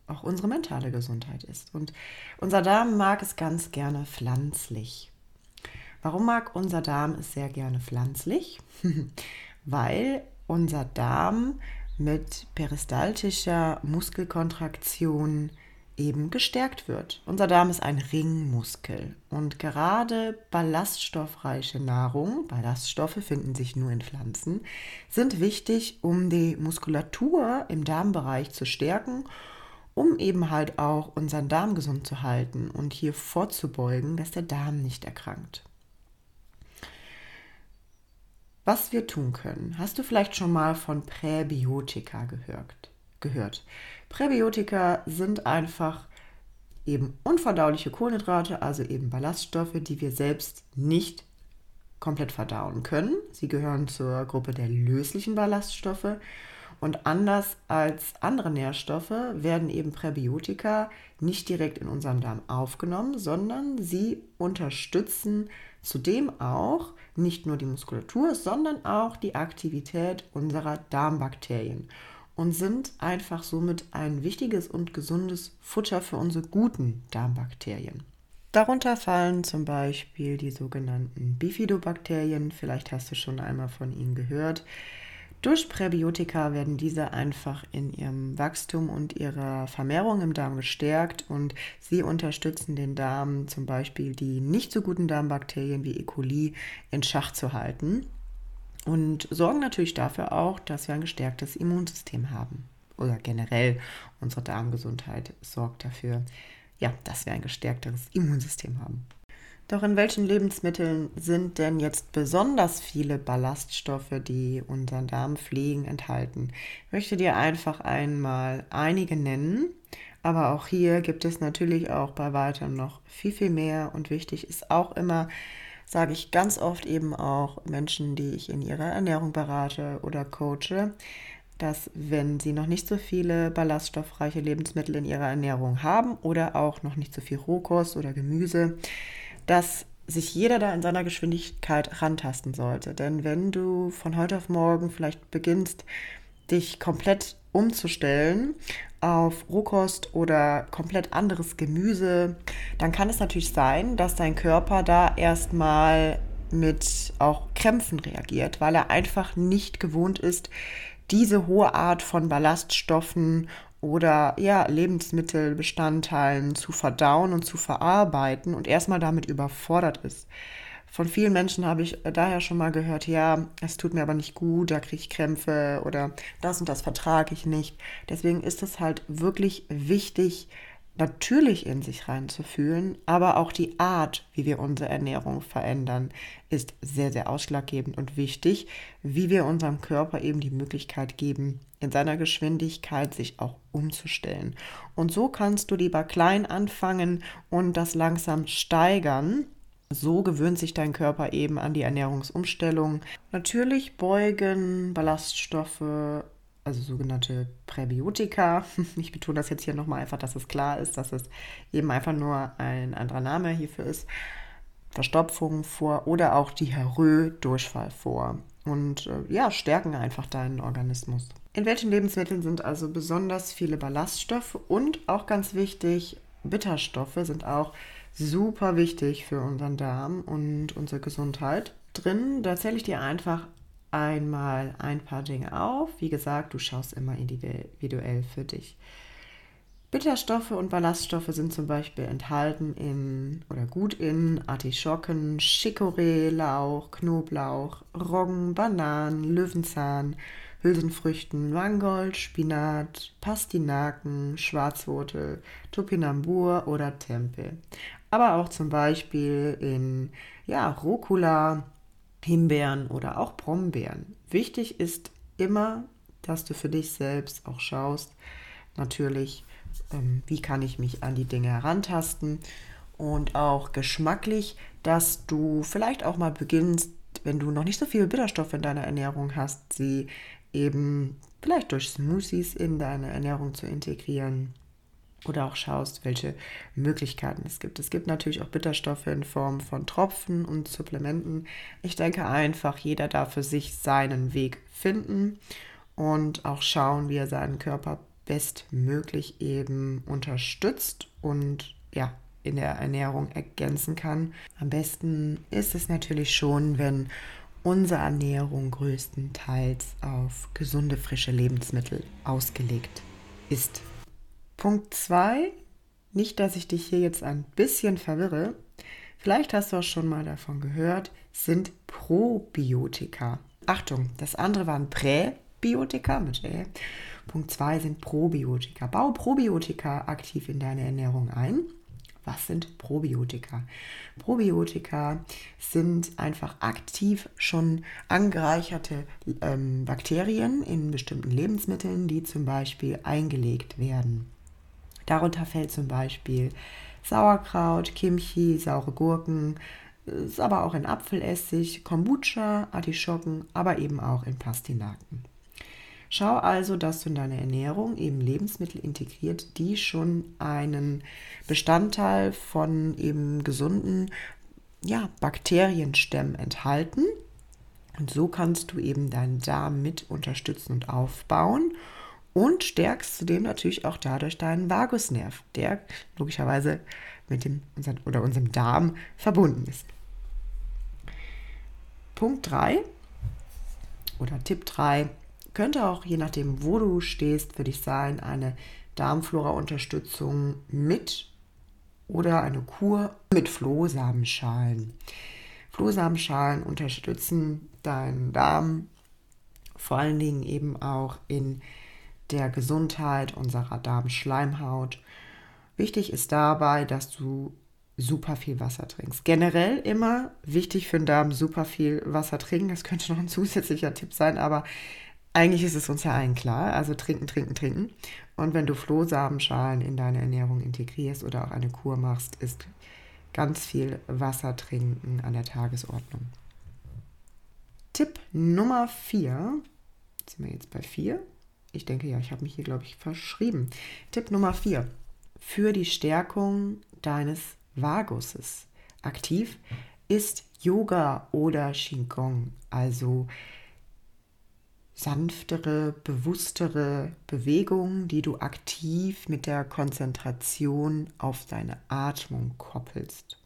auch unsere mentale Gesundheit ist. Und unser Darm mag es ganz gerne pflanzlich. Warum mag unser Darm es sehr gerne pflanzlich? Weil unser Darm mit peristaltischer Muskelkontraktion eben gestärkt wird. Unser Darm ist ein Ringmuskel und gerade ballaststoffreiche Nahrung, Ballaststoffe finden sich nur in Pflanzen, sind wichtig, um die Muskulatur im Darmbereich zu stärken um eben halt auch unseren Darm gesund zu halten und hier vorzubeugen, dass der Darm nicht erkrankt. Was wir tun können, hast du vielleicht schon mal von Präbiotika gehört? gehört. Präbiotika sind einfach eben unverdauliche Kohlenhydrate, also eben Ballaststoffe, die wir selbst nicht komplett verdauen können. Sie gehören zur Gruppe der löslichen Ballaststoffe und anders als andere Nährstoffe werden eben Präbiotika nicht direkt in unserem Darm aufgenommen, sondern sie unterstützen zudem auch nicht nur die Muskulatur, sondern auch die Aktivität unserer Darmbakterien und sind einfach somit ein wichtiges und gesundes Futter für unsere guten Darmbakterien. Darunter fallen zum Beispiel die sogenannten Bifidobakterien, vielleicht hast du schon einmal von ihnen gehört, durch Präbiotika werden diese einfach in ihrem Wachstum und ihrer Vermehrung im Darm gestärkt und sie unterstützen den Darm zum Beispiel die nicht so guten Darmbakterien wie E. coli in Schach zu halten und sorgen natürlich dafür auch, dass wir ein gestärktes Immunsystem haben. Oder generell unsere Darmgesundheit sorgt dafür, ja, dass wir ein gestärkteres Immunsystem haben. Doch in welchen Lebensmitteln sind denn jetzt besonders viele Ballaststoffe, die unseren Darm pflegen, enthalten? Ich möchte dir einfach einmal einige nennen, aber auch hier gibt es natürlich auch bei weitem noch viel, viel mehr und wichtig ist auch immer, sage ich ganz oft eben auch Menschen, die ich in ihrer Ernährung berate oder coache, dass wenn sie noch nicht so viele ballaststoffreiche Lebensmittel in ihrer Ernährung haben oder auch noch nicht so viel Rohkost oder Gemüse, dass sich jeder da in seiner Geschwindigkeit rantasten sollte. Denn wenn du von heute auf morgen vielleicht beginnst, dich komplett umzustellen auf Rohkost oder komplett anderes Gemüse, dann kann es natürlich sein, dass dein Körper da erstmal mit auch Krämpfen reagiert, weil er einfach nicht gewohnt ist, diese hohe Art von Ballaststoffen oder ja, Lebensmittelbestandteilen zu verdauen und zu verarbeiten und erstmal damit überfordert ist. Von vielen Menschen habe ich daher schon mal gehört, ja, es tut mir aber nicht gut, da kriege ich Krämpfe oder das und das vertrage ich nicht. Deswegen ist es halt wirklich wichtig, natürlich in sich reinzufühlen, aber auch die Art, wie wir unsere Ernährung verändern, ist sehr, sehr ausschlaggebend und wichtig, wie wir unserem Körper eben die Möglichkeit geben, in seiner Geschwindigkeit sich auch umzustellen. Und so kannst du lieber klein anfangen und das langsam steigern. So gewöhnt sich dein Körper eben an die Ernährungsumstellung. Natürlich beugen Ballaststoffe also sogenannte Präbiotika. Ich betone das jetzt hier nochmal einfach, dass es klar ist, dass es eben einfach nur ein anderer Name hierfür ist. Verstopfung vor oder auch die Diarrhoe-Durchfall vor. Und äh, ja, stärken einfach deinen Organismus. In welchen Lebensmitteln sind also besonders viele Ballaststoffe und auch ganz wichtig, Bitterstoffe sind auch super wichtig für unseren Darm und unsere Gesundheit drin. Da zähle ich dir einfach einmal ein paar Dinge auf. Wie gesagt, du schaust immer individuell für dich. Bitterstoffe und Ballaststoffe sind zum Beispiel enthalten in oder gut in Artischocken, Chicorée, Lauch, Knoblauch, Roggen, Bananen, Löwenzahn, Hülsenfrüchten, Mangold, Spinat, Pastinaken, Schwarzwurzel, Topinambur oder Tempel. Aber auch zum Beispiel in ja, Rucola, Himbeeren oder auch Brombeeren. Wichtig ist immer, dass du für dich selbst auch schaust, natürlich, ähm, wie kann ich mich an die Dinge herantasten und auch geschmacklich, dass du vielleicht auch mal beginnst, wenn du noch nicht so viele Bitterstoffe in deiner Ernährung hast, sie eben vielleicht durch Smoothies in deine Ernährung zu integrieren oder auch schaust, welche Möglichkeiten es gibt. Es gibt natürlich auch Bitterstoffe in Form von Tropfen und Supplementen. Ich denke einfach, jeder darf für sich seinen Weg finden und auch schauen, wie er seinen Körper bestmöglich eben unterstützt und ja, in der Ernährung ergänzen kann. Am besten ist es natürlich schon, wenn unsere Ernährung größtenteils auf gesunde, frische Lebensmittel ausgelegt ist. Punkt 2, nicht, dass ich dich hier jetzt ein bisschen verwirre, vielleicht hast du auch schon mal davon gehört, sind Probiotika. Achtung, das andere waren Präbiotika mit Ä. Punkt 2 sind Probiotika. Bau Probiotika aktiv in deine Ernährung ein. Was sind Probiotika? Probiotika sind einfach aktiv schon angereicherte ähm, Bakterien in bestimmten Lebensmitteln, die zum Beispiel eingelegt werden. Darunter fällt zum Beispiel Sauerkraut, Kimchi, saure Gurken, ist aber auch in Apfelessig, Kombucha, Artischocken, aber eben auch in Pastinaken. Schau also, dass du in deine Ernährung eben Lebensmittel integriert, die schon einen Bestandteil von eben gesunden ja, Bakterienstämmen enthalten. Und so kannst du eben deinen Darm mit unterstützen und aufbauen und stärkst zudem natürlich auch dadurch deinen Vagusnerv, der logischerweise mit dem oder unserem Darm verbunden ist. Punkt 3 oder Tipp 3 könnte auch, je nachdem, wo du stehst, für dich sein, eine Darmflora-Unterstützung mit oder eine Kur mit Flohsamenschalen. Flohsamenschalen unterstützen deinen Darm vor allen Dingen eben auch in der Gesundheit unserer Darmschleimhaut. Wichtig ist dabei, dass du super viel Wasser trinkst. Generell immer wichtig für den Darm super viel Wasser trinken. Das könnte noch ein zusätzlicher Tipp sein, aber eigentlich ist es uns ja allen klar. Also trinken, trinken, trinken. Und wenn du Flohsamenschalen in deine Ernährung integrierst oder auch eine Kur machst, ist ganz viel Wasser trinken an der Tagesordnung. Tipp Nummer 4, sind wir jetzt bei 4, ich denke ja, ich habe mich hier, glaube ich, verschrieben. Tipp Nummer 4. Für die Stärkung deines Vaguses aktiv ist Yoga oder Qigong, also sanftere, bewusstere Bewegungen, die du aktiv mit der Konzentration auf deine Atmung koppelst.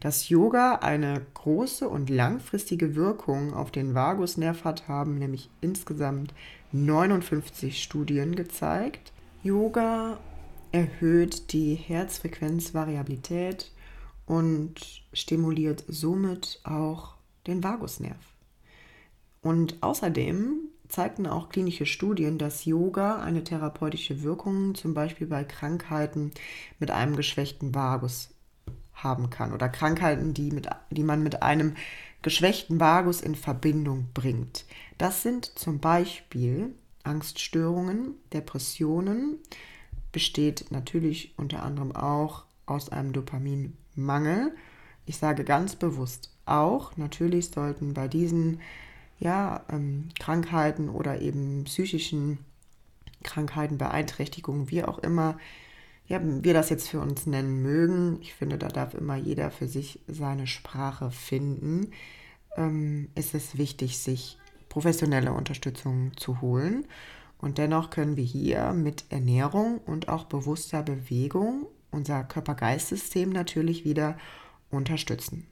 Dass Yoga eine große und langfristige Wirkung auf den Vagusnerv hat, haben nämlich insgesamt 59 Studien gezeigt. Yoga erhöht die Herzfrequenzvariabilität und stimuliert somit auch den Vagusnerv. Und außerdem zeigten auch klinische Studien, dass Yoga eine therapeutische Wirkung zum Beispiel bei Krankheiten mit einem geschwächten Vagus haben kann oder Krankheiten, die, mit, die man mit einem geschwächten Vagus in Verbindung bringt. Das sind zum Beispiel Angststörungen, Depressionen, besteht natürlich unter anderem auch aus einem Dopaminmangel. Ich sage ganz bewusst auch, natürlich sollten bei diesen ja, ähm, Krankheiten oder eben psychischen Krankheiten, Beeinträchtigungen, wie auch immer, ja, wir das jetzt für uns nennen mögen. Ich finde, da darf immer jeder für sich seine Sprache finden. Ähm, ist es wichtig, sich professionelle Unterstützung zu holen. Und dennoch können wir hier mit Ernährung und auch bewusster Bewegung unser Körper-Geist-System natürlich wieder unterstützen.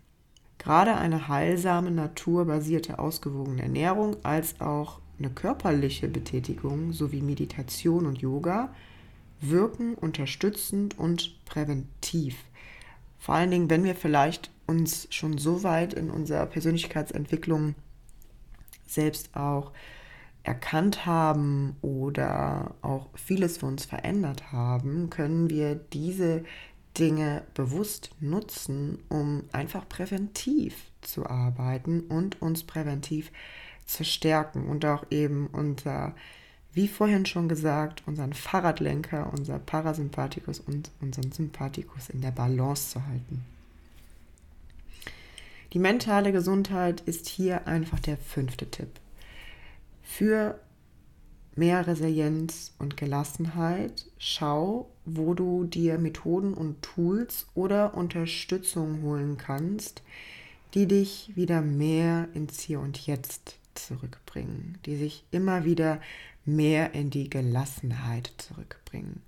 Gerade eine heilsame, naturbasierte, ausgewogene Ernährung als auch eine körperliche Betätigung sowie Meditation und Yoga wirken unterstützend und präventiv. Vor allen Dingen, wenn wir vielleicht uns schon so weit in unserer Persönlichkeitsentwicklung selbst auch erkannt haben oder auch vieles für uns verändert haben, können wir diese Dinge bewusst nutzen, um einfach präventiv zu arbeiten und uns präventiv zu stärken und auch eben unser, wie vorhin schon gesagt, unseren Fahrradlenker, unser Parasympathikus und unseren Sympathikus in der Balance zu halten. Die mentale Gesundheit ist hier einfach der fünfte Tipp. Für mehr Resilienz und Gelassenheit, schau, wo du dir Methoden und Tools oder Unterstützung holen kannst, die dich wieder mehr ins Hier und Jetzt zurückbringen, die sich immer wieder mehr in die Gelassenheit zurückbringen.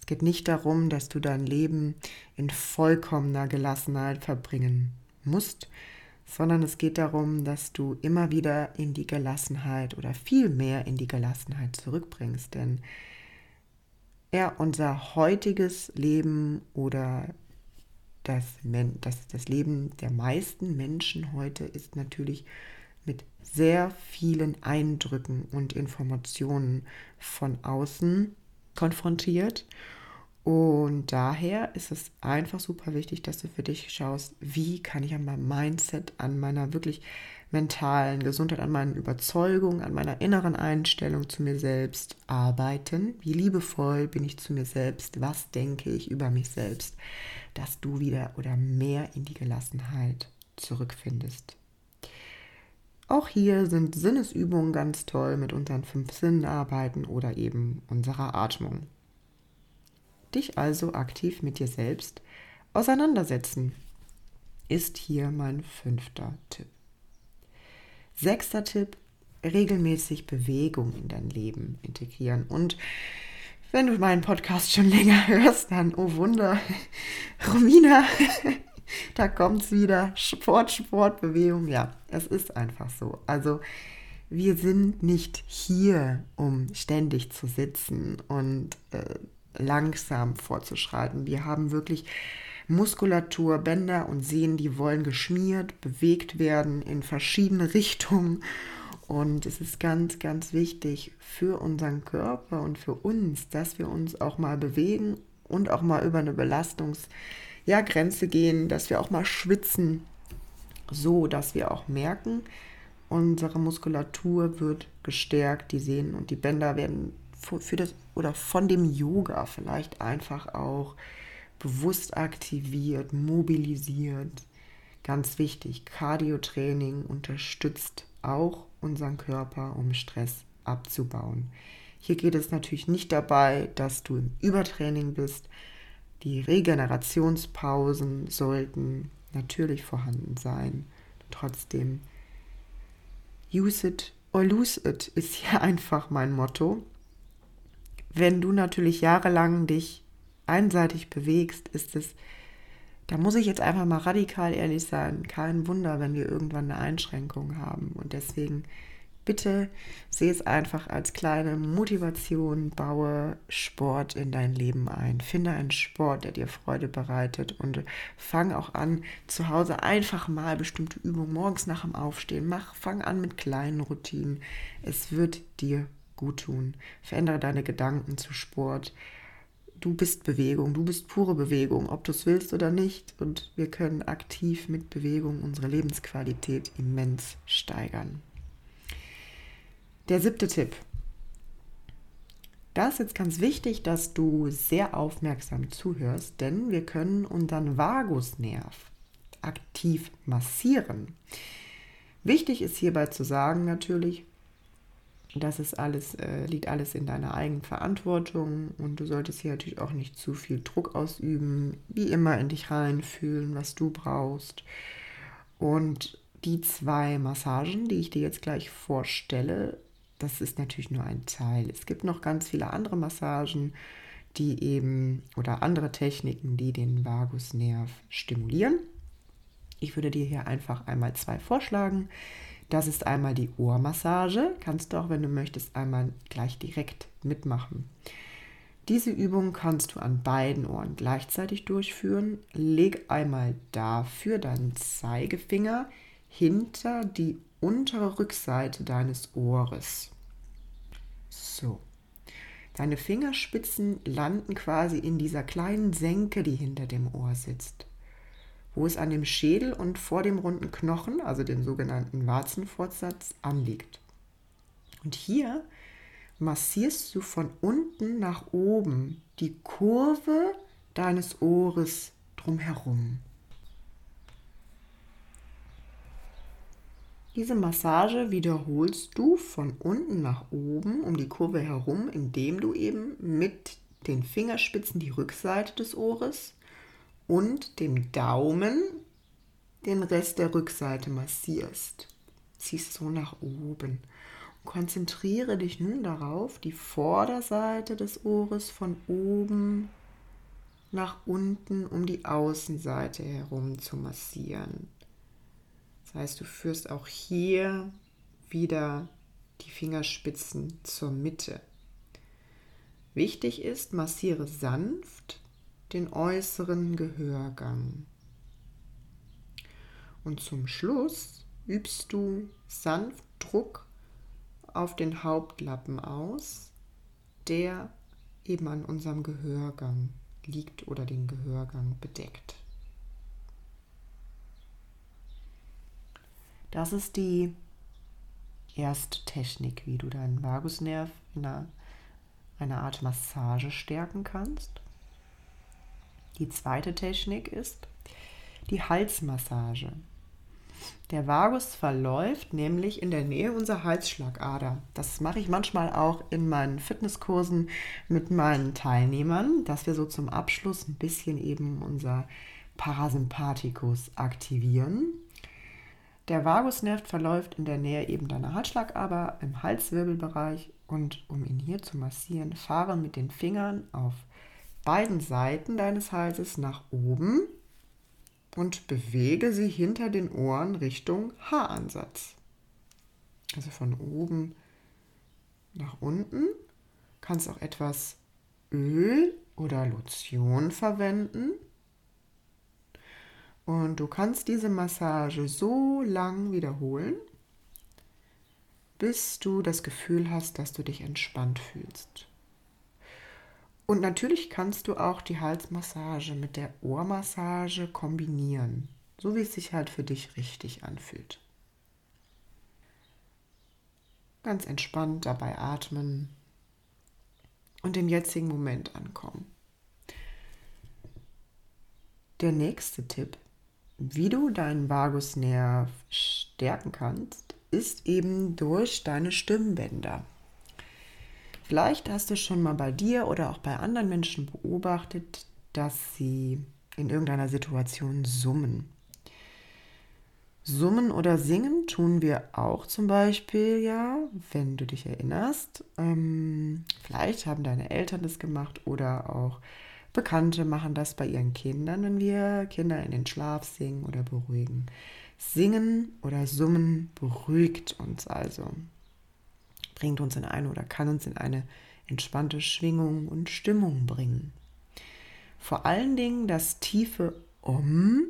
Es geht nicht darum, dass du dein Leben in vollkommener Gelassenheit verbringen musst, sondern es geht darum, dass du immer wieder in die Gelassenheit oder viel mehr in die Gelassenheit zurückbringst. Denn ja, unser heutiges Leben oder das, das, das Leben der meisten Menschen heute ist natürlich mit sehr vielen Eindrücken und Informationen von außen konfrontiert. Und daher ist es einfach super wichtig, dass du für dich schaust, wie kann ich an meinem Mindset, an meiner wirklich mentalen Gesundheit, an meinen Überzeugungen, an meiner inneren Einstellung zu mir selbst arbeiten. Wie liebevoll bin ich zu mir selbst? Was denke ich über mich selbst? Dass du wieder oder mehr in die Gelassenheit zurückfindest. Auch hier sind Sinnesübungen ganz toll mit unseren fünf Sinnen arbeiten oder eben unserer Atmung dich also aktiv mit dir selbst auseinandersetzen, ist hier mein fünfter Tipp. Sechster Tipp, regelmäßig Bewegung in dein Leben integrieren. Und wenn du meinen Podcast schon länger hörst, dann, oh Wunder, Romina, da kommt es wieder. Sport, Sport, Bewegung. Ja, es ist einfach so. Also wir sind nicht hier, um ständig zu sitzen und äh, langsam vorzuschreiten. Wir haben wirklich Muskulatur, Bänder und Sehnen, die wollen geschmiert, bewegt werden in verschiedene Richtungen. Und es ist ganz, ganz wichtig für unseren Körper und für uns, dass wir uns auch mal bewegen und auch mal über eine Belastungsgrenze ja, gehen, dass wir auch mal schwitzen, so dass wir auch merken, unsere Muskulatur wird gestärkt, die Sehnen und die Bänder werden für das oder von dem Yoga vielleicht einfach auch bewusst aktiviert, mobilisiert. Ganz wichtig, Cardio-Training unterstützt auch unseren Körper, um Stress abzubauen. Hier geht es natürlich nicht dabei, dass du im Übertraining bist. Die Regenerationspausen sollten natürlich vorhanden sein. Trotzdem, use it or lose it ist hier einfach mein Motto. Wenn du natürlich jahrelang dich einseitig bewegst, ist es, da muss ich jetzt einfach mal radikal ehrlich sein, kein Wunder, wenn wir irgendwann eine Einschränkung haben. Und deswegen bitte sehe es einfach als kleine Motivation, baue Sport in dein Leben ein. Finde einen Sport, der dir Freude bereitet und fang auch an, zu Hause einfach mal bestimmte Übungen morgens nach dem Aufstehen. Mach, fang an mit kleinen Routinen. Es wird dir gut tun. Verändere deine Gedanken zu Sport. Du bist Bewegung, du bist pure Bewegung, ob du es willst oder nicht. Und wir können aktiv mit Bewegung unsere Lebensqualität immens steigern. Der siebte Tipp. Da ist jetzt ganz wichtig, dass du sehr aufmerksam zuhörst, denn wir können unseren Vagusnerv aktiv massieren. Wichtig ist hierbei zu sagen natürlich, das ist alles, äh, liegt alles in deiner eigenen Verantwortung und du solltest hier natürlich auch nicht zu viel Druck ausüben, wie immer in dich reinfühlen, was du brauchst. Und die zwei Massagen, die ich dir jetzt gleich vorstelle, das ist natürlich nur ein Teil. Es gibt noch ganz viele andere Massagen, die eben oder andere Techniken, die den Vagusnerv stimulieren. Ich würde dir hier einfach einmal zwei vorschlagen. Das ist einmal die Ohrmassage. Kannst du auch, wenn du möchtest, einmal gleich direkt mitmachen. Diese Übung kannst du an beiden Ohren gleichzeitig durchführen. Leg einmal dafür deinen Zeigefinger hinter die untere Rückseite deines Ohres. So. Deine Fingerspitzen landen quasi in dieser kleinen Senke, die hinter dem Ohr sitzt, wo es an dem Schädel und vor dem runden Knochen, also dem sogenannten Warzenfortsatz, anliegt. Und hier massierst du von unten nach oben die Kurve deines Ohres drumherum. Diese Massage wiederholst du von unten nach oben um die Kurve herum, indem du eben mit den Fingerspitzen die Rückseite des Ohres und dem Daumen den Rest der Rückseite massierst. Ziehst so nach oben. konzentriere dich nun darauf, die Vorderseite des Ohres von oben nach unten um die Außenseite herum zu massieren. Das heißt, du führst auch hier wieder die Fingerspitzen zur Mitte. Wichtig ist, massiere sanft den äußeren Gehörgang. Und zum Schluss übst du sanft Druck auf den Hauptlappen aus, der eben an unserem Gehörgang liegt oder den Gehörgang bedeckt. Das ist die erste Technik, wie du deinen Vagusnerv in einer, einer Art Massage stärken kannst. Die zweite Technik ist die Halsmassage. Der Vagus verläuft nämlich in der Nähe unserer Halsschlagader. Das mache ich manchmal auch in meinen Fitnesskursen mit meinen Teilnehmern, dass wir so zum Abschluss ein bisschen eben unser Parasympathikus aktivieren. Der Vagusnerv verläuft in der Nähe eben deiner Halsschlagader im Halswirbelbereich und um ihn hier zu massieren, fahre mit den Fingern auf beiden Seiten deines Halses nach oben und bewege sie hinter den Ohren Richtung Haaransatz. Also von oben nach unten. Kannst auch etwas Öl oder Lotion verwenden und du kannst diese Massage so lang wiederholen, bis du das Gefühl hast, dass du dich entspannt fühlst. Und natürlich kannst du auch die Halsmassage mit der Ohrmassage kombinieren, so wie es sich halt für dich richtig anfühlt. Ganz entspannt dabei atmen und im jetzigen Moment ankommen. Der nächste Tipp wie du deinen Vagusnerv stärken kannst, ist eben durch deine Stimmbänder. Vielleicht hast du schon mal bei dir oder auch bei anderen Menschen beobachtet, dass sie in irgendeiner Situation summen. Summen oder singen tun wir auch zum Beispiel, ja, wenn du dich erinnerst. Ähm, vielleicht haben deine Eltern das gemacht oder auch Bekannte machen das bei ihren Kindern, wenn wir Kinder in den Schlaf singen oder beruhigen. Singen oder Summen beruhigt uns also, bringt uns in eine oder kann uns in eine entspannte Schwingung und Stimmung bringen. Vor allen Dingen das tiefe Om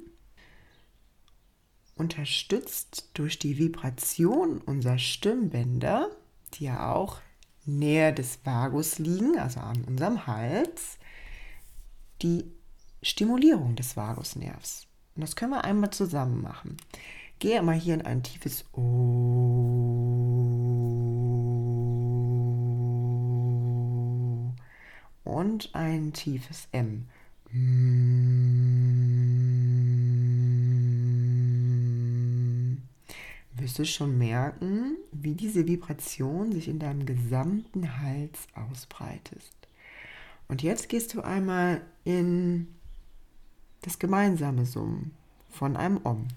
unterstützt durch die Vibration unserer Stimmbänder, die ja auch näher des Vagus liegen, also an unserem Hals, die Stimulierung des Vagusnervs. Und das können wir einmal zusammen machen. Gehe mal hier in ein tiefes O. Und ein tiefes M. Wirst du schon merken, wie diese Vibration sich in deinem gesamten Hals ausbreitet. Und jetzt gehst du einmal in das gemeinsame Summen von einem Om.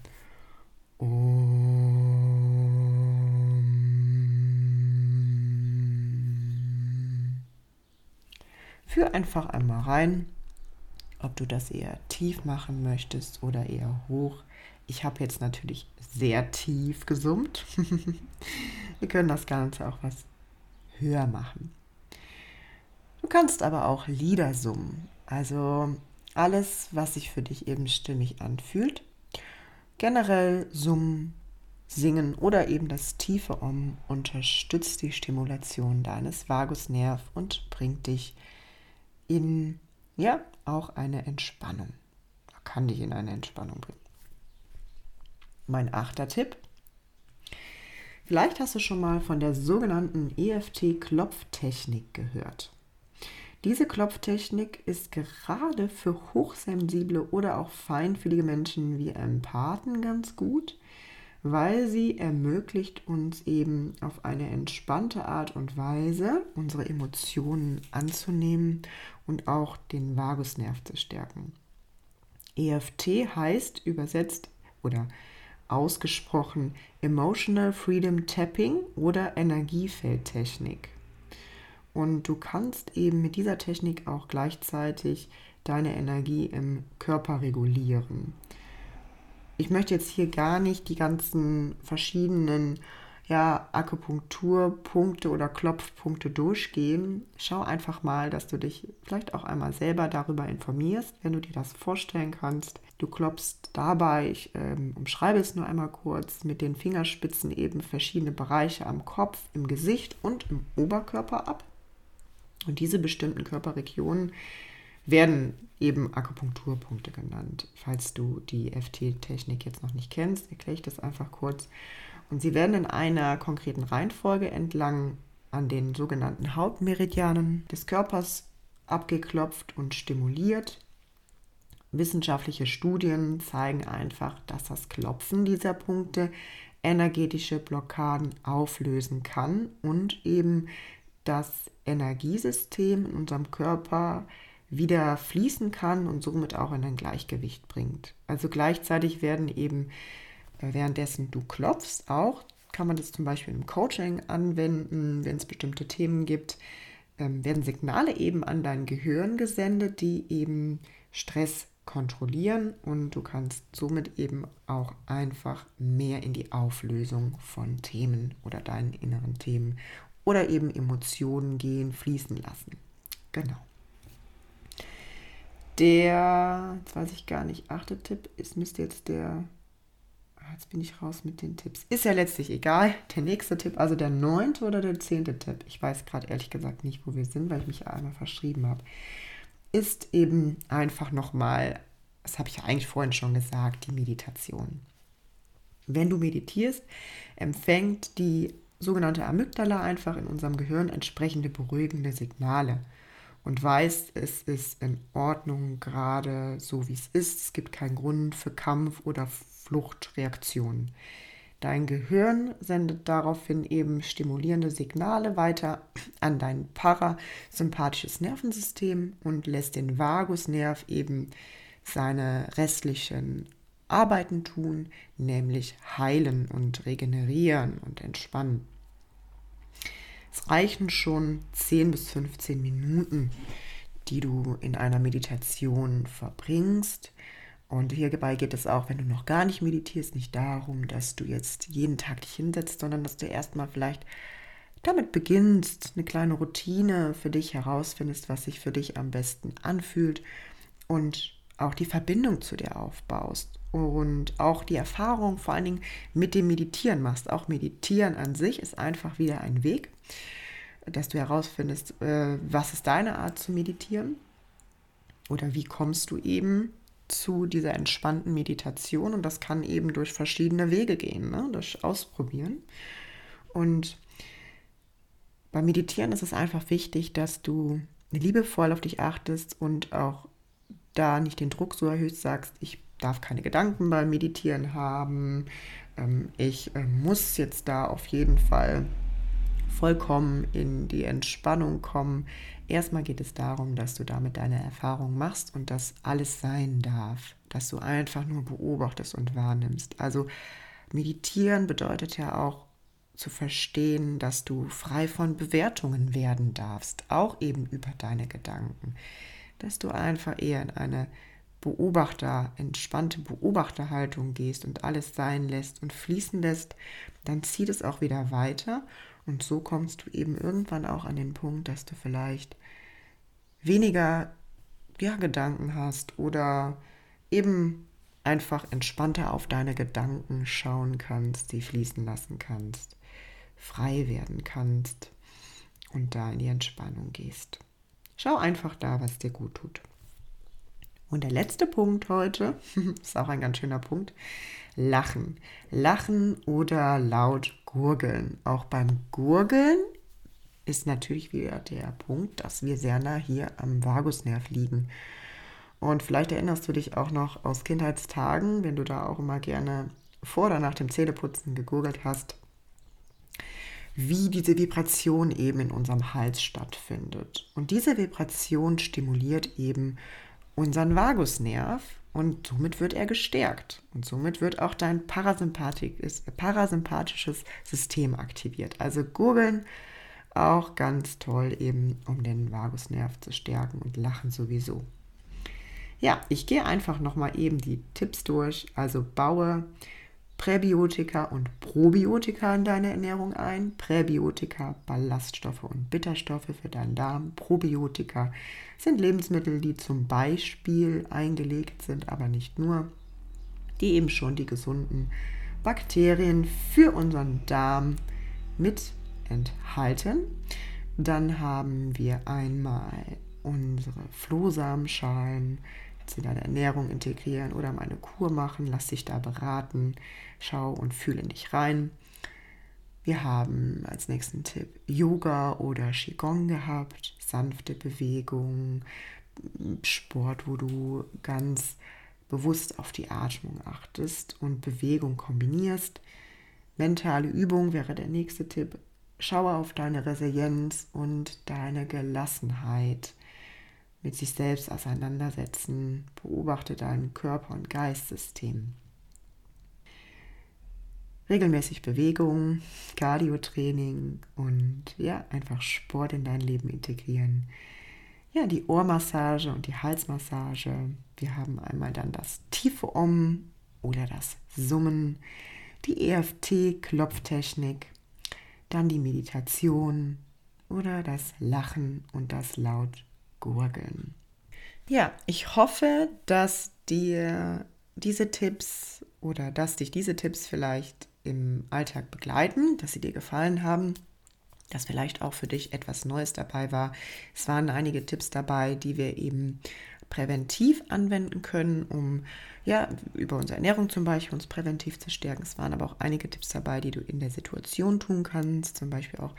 Om. Führ einfach einmal rein, ob du das eher tief machen möchtest oder eher hoch. Ich habe jetzt natürlich sehr tief gesummt. Wir können das Ganze auch was höher machen. Du kannst aber auch Lieder summen, also alles, was sich für dich eben stimmig anfühlt. Generell Summen, Singen oder eben das tiefe Om unterstützt die Stimulation deines Vagusnerv und bringt dich in, ja, auch eine Entspannung. Kann dich in eine Entspannung bringen. Mein achter Tipp. Vielleicht hast du schon mal von der sogenannten EFT-Klopftechnik gehört. Diese Klopftechnik ist gerade für hochsensible oder auch feinfühlige Menschen wie Empathen ganz gut, weil sie ermöglicht uns eben auf eine entspannte Art und Weise unsere Emotionen anzunehmen und auch den Vagusnerv zu stärken. EFT heißt übersetzt oder ausgesprochen Emotional Freedom Tapping oder Energiefeldtechnik. Und du kannst eben mit dieser Technik auch gleichzeitig deine Energie im Körper regulieren. Ich möchte jetzt hier gar nicht die ganzen verschiedenen ja, Akupunkturpunkte oder Klopfpunkte durchgehen. Schau einfach mal, dass du dich vielleicht auch einmal selber darüber informierst, wenn du dir das vorstellen kannst. Du klopfst dabei, ich ähm, umschreibe es nur einmal kurz, mit den Fingerspitzen eben verschiedene Bereiche am Kopf, im Gesicht und im Oberkörper ab. Und diese bestimmten Körperregionen werden eben Akupunkturpunkte genannt. Falls du die FT-Technik jetzt noch nicht kennst, erkläre ich das einfach kurz. Und sie werden in einer konkreten Reihenfolge entlang an den sogenannten Hauptmeridianen des Körpers abgeklopft und stimuliert. Wissenschaftliche Studien zeigen einfach, dass das Klopfen dieser Punkte energetische Blockaden auflösen kann und eben das Energiesystem in unserem Körper wieder fließen kann und somit auch in ein Gleichgewicht bringt. Also gleichzeitig werden eben, äh, währenddessen du klopfst, auch kann man das zum Beispiel im Coaching anwenden, wenn es bestimmte Themen gibt, ähm, werden Signale eben an dein Gehirn gesendet, die eben Stress kontrollieren und du kannst somit eben auch einfach mehr in die Auflösung von Themen oder deinen inneren Themen oder eben Emotionen gehen, fließen lassen. Genau. Der, jetzt weiß ich gar nicht, achte Tipp ist, müsste jetzt der, ah, jetzt bin ich raus mit den Tipps. Ist ja letztlich egal. Der nächste Tipp, also der neunte oder der zehnte Tipp, ich weiß gerade ehrlich gesagt nicht, wo wir sind, weil ich mich einmal verschrieben habe, ist eben einfach nochmal, das habe ich ja eigentlich vorhin schon gesagt, die Meditation. Wenn du meditierst, empfängt die sogenannte Amygdala einfach in unserem Gehirn entsprechende beruhigende Signale und weiß, es ist in Ordnung, gerade so wie es ist. Es gibt keinen Grund für Kampf- oder Fluchtreaktionen. Dein Gehirn sendet daraufhin eben stimulierende Signale weiter an dein parasympathisches Nervensystem und lässt den Vagusnerv eben seine restlichen Arbeiten tun, nämlich heilen und regenerieren und entspannen. Es reichen schon 10 bis 15 Minuten, die du in einer Meditation verbringst. Und hierbei geht es auch, wenn du noch gar nicht meditierst, nicht darum, dass du jetzt jeden Tag dich hinsetzt, sondern dass du erstmal vielleicht damit beginnst, eine kleine Routine für dich herausfindest, was sich für dich am besten anfühlt und auch die Verbindung zu dir aufbaust und auch die Erfahrung vor allen Dingen mit dem Meditieren machst. Auch Meditieren an sich ist einfach wieder ein Weg, dass du herausfindest, äh, was ist deine Art zu meditieren oder wie kommst du eben zu dieser entspannten Meditation und das kann eben durch verschiedene Wege gehen, ne? durch Ausprobieren. Und beim Meditieren ist es einfach wichtig, dass du liebevoll auf dich achtest und auch da nicht den Druck so erhöht sagst, ich darf keine Gedanken beim Meditieren haben, ähm, ich äh, muss jetzt da auf jeden Fall vollkommen in die Entspannung kommen. Erstmal geht es darum, dass du damit deine Erfahrung machst und dass alles sein darf, dass du einfach nur beobachtest und wahrnimmst. Also meditieren bedeutet ja auch zu verstehen, dass du frei von Bewertungen werden darfst, auch eben über deine Gedanken dass du einfach eher in eine Beobachter, entspannte Beobachterhaltung gehst und alles sein lässt und fließen lässt, dann zieht es auch wieder weiter und so kommst du eben irgendwann auch an den Punkt, dass du vielleicht weniger ja, Gedanken hast oder eben einfach entspannter auf deine Gedanken schauen kannst, sie fließen lassen kannst, frei werden kannst und da in die Entspannung gehst. Schau einfach da, was dir gut tut. Und der letzte Punkt heute, ist auch ein ganz schöner Punkt, Lachen. Lachen oder laut gurgeln. Auch beim Gurgeln ist natürlich wieder der Punkt, dass wir sehr nah hier am Vagusnerv liegen. Und vielleicht erinnerst du dich auch noch aus Kindheitstagen, wenn du da auch immer gerne vor oder nach dem Zähneputzen gegurgelt hast, wie diese Vibration eben in unserem Hals stattfindet. Und diese Vibration stimuliert eben unseren Vagusnerv und somit wird er gestärkt. Und somit wird auch dein parasympathisches System aktiviert. Also Gurgeln auch ganz toll eben, um den Vagusnerv zu stärken und Lachen sowieso. Ja, ich gehe einfach nochmal eben die Tipps durch. Also baue Präbiotika und Probiotika in deine Ernährung ein. Präbiotika, Ballaststoffe und Bitterstoffe für deinen Darm. Probiotika sind Lebensmittel, die zum Beispiel eingelegt sind, aber nicht nur, die eben schon die gesunden Bakterien für unseren Darm mit enthalten. Dann haben wir einmal unsere Flohsamenschalen, in deine Ernährung integrieren oder mal eine Kur machen. Lass dich da beraten. Schau und fühle in dich rein. Wir haben als nächsten Tipp Yoga oder Qigong gehabt, sanfte Bewegung, Sport, wo du ganz bewusst auf die Atmung achtest und Bewegung kombinierst. Mentale Übung wäre der nächste Tipp. Schaue auf deine Resilienz und deine Gelassenheit mit sich selbst auseinandersetzen. Beobachte dein Körper- und Geistsystem. Regelmäßig Bewegung, Cardiotraining und ja, einfach Sport in dein Leben integrieren. Ja, die Ohrmassage und die Halsmassage. Wir haben einmal dann das tiefe Om oder das Summen, die EFT-Klopftechnik, dann die Meditation oder das Lachen und das laut gurgeln. Ja, ich hoffe, dass dir diese Tipps oder dass dich diese Tipps vielleicht im Alltag begleiten, dass sie dir gefallen haben, dass vielleicht auch für dich etwas Neues dabei war. Es waren einige Tipps dabei, die wir eben präventiv anwenden können, um ja über unsere Ernährung zum Beispiel uns präventiv zu stärken. Es waren aber auch einige Tipps dabei, die du in der Situation tun kannst, zum Beispiel auch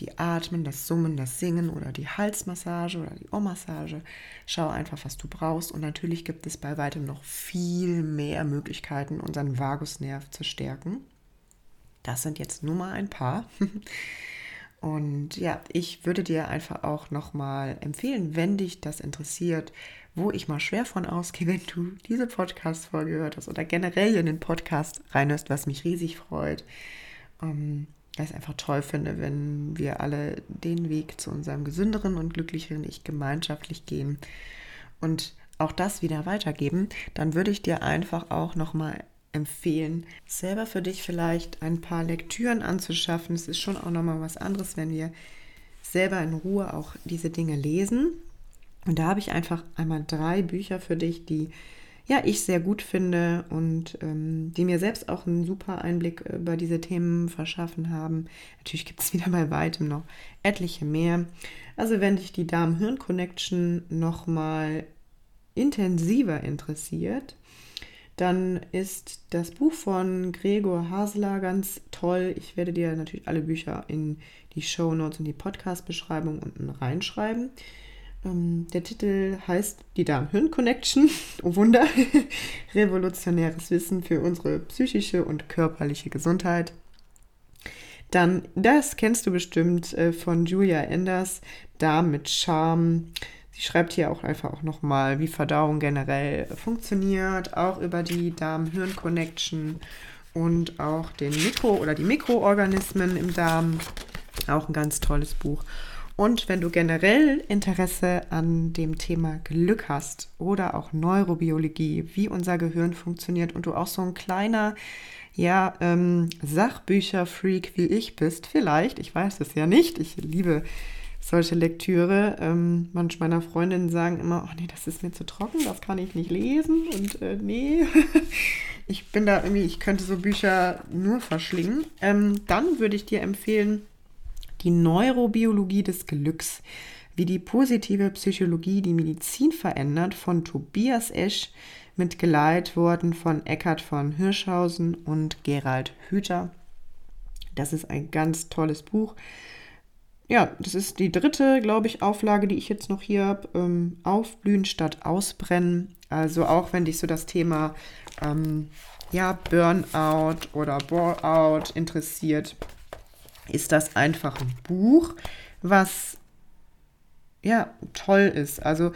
die Atmen, das Summen, das Singen oder die Halsmassage oder die Ohrmassage. Schau einfach, was du brauchst. Und natürlich gibt es bei weitem noch viel mehr Möglichkeiten, unseren Vagusnerv zu stärken. Das sind jetzt nur mal ein paar. Und ja, ich würde dir einfach auch nochmal empfehlen, wenn dich das interessiert, wo ich mal schwer von ausgehe, wenn du diese Podcast-Folge gehört hast oder generell in den Podcast reinhörst, was mich riesig freut. Ähm, ich es einfach toll finde, wenn wir alle den Weg zu unserem gesünderen und glücklicheren Ich gemeinschaftlich gehen und auch das wieder weitergeben, dann würde ich dir einfach auch nochmal empfehlen, selber für dich vielleicht ein paar Lektüren anzuschaffen. Es ist schon auch nochmal was anderes, wenn wir selber in Ruhe auch diese Dinge lesen. Und da habe ich einfach einmal drei Bücher für dich, die ja ich sehr gut finde und ähm, die mir selbst auch einen super Einblick über diese Themen verschaffen haben. Natürlich gibt es wieder bei weitem noch etliche mehr. Also wenn dich die Darm-Hirn-Connection nochmal intensiver interessiert, dann ist das Buch von Gregor Hasler ganz toll. Ich werde dir natürlich alle Bücher in die Show Notes und die Podcast-Beschreibung unten reinschreiben. Ähm, der Titel heißt Die Darm-Hirn-Connection. Oh Wunder! Revolutionäres Wissen für unsere psychische und körperliche Gesundheit. Dann, das kennst du bestimmt äh, von Julia Enders, Darm mit Charme. Sie schreibt hier auch einfach auch nochmal, wie Verdauung generell funktioniert, auch über die Darm-Hirn-Connection und auch den Mikro- oder die Mikroorganismen im Darm. Auch ein ganz tolles Buch. Und wenn du generell Interesse an dem Thema Glück hast oder auch Neurobiologie, wie unser Gehirn funktioniert und du auch so ein kleiner, ja, ähm, Sachbücher-Freak wie ich bist, vielleicht, ich weiß es ja nicht, ich liebe solche Lektüre. Ähm, manche meiner Freundinnen sagen immer, oh nee, das ist mir zu trocken, das kann ich nicht lesen und äh, nee, ich bin da irgendwie, ich könnte so Bücher nur verschlingen. Ähm, dann würde ich dir empfehlen, die Neurobiologie des Glücks, wie die positive Psychologie die Medizin verändert, von Tobias Esch mit Geleitworten von Eckhard von Hirschhausen und Gerald Hüther. Das ist ein ganz tolles Buch ja, das ist die dritte, glaube ich, Auflage, die ich jetzt noch hier habe. Ähm, aufblühen statt ausbrennen. Also auch wenn dich so das Thema ähm, ja, Burnout oder Boreout interessiert, ist das einfach ein Buch, was ja toll ist. Also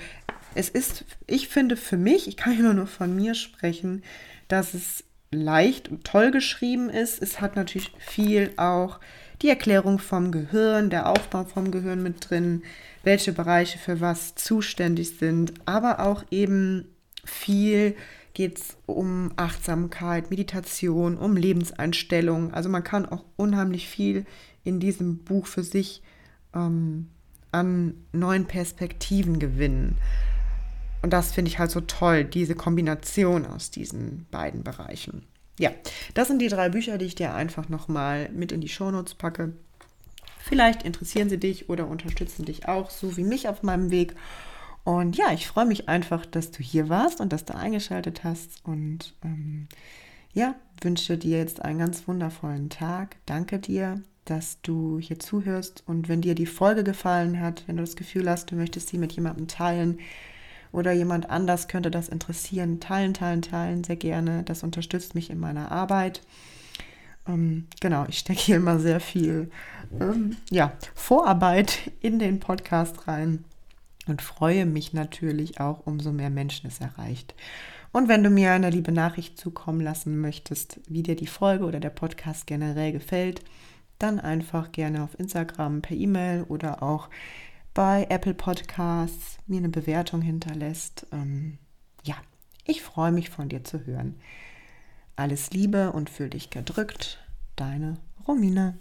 es ist, ich finde für mich, ich kann immer nur von mir sprechen, dass es leicht und toll geschrieben ist. Es hat natürlich viel auch die Erklärung vom Gehirn, der Aufbau vom Gehirn mit drin, welche Bereiche für was zuständig sind, aber auch eben viel geht es um Achtsamkeit, Meditation, um Lebenseinstellung. Also man kann auch unheimlich viel in diesem Buch für sich ähm, an neuen Perspektiven gewinnen. Und das finde ich halt so toll, diese Kombination aus diesen beiden Bereichen. Ja, das sind die drei Bücher, die ich dir einfach nochmal mit in die Shownotes packe. Vielleicht interessieren sie dich oder unterstützen dich auch, so wie mich auf meinem Weg. Und ja, ich freue mich einfach, dass du hier warst und dass du eingeschaltet hast. Und ähm, ja, wünsche dir jetzt einen ganz wundervollen Tag. Danke dir, dass du hier zuhörst. Und wenn dir die Folge gefallen hat, wenn du das Gefühl hast, du möchtest sie mit jemandem teilen, oder jemand anders könnte das interessieren. Teilen, teilen, teilen, sehr gerne. Das unterstützt mich in meiner Arbeit. Ähm, genau, ich stecke hier immer sehr viel ähm, ja, Vorarbeit in den Podcast rein und freue mich natürlich auch, umso mehr Menschen es erreicht. Und wenn du mir eine liebe Nachricht zukommen lassen möchtest, wie dir die Folge oder der Podcast generell gefällt, dann einfach gerne auf Instagram per E-Mail oder auch bei Apple Podcasts mir eine Bewertung hinterlässt. Ähm, ja, ich freue mich von dir zu hören. Alles Liebe und fühl dich gedrückt. Deine Romina.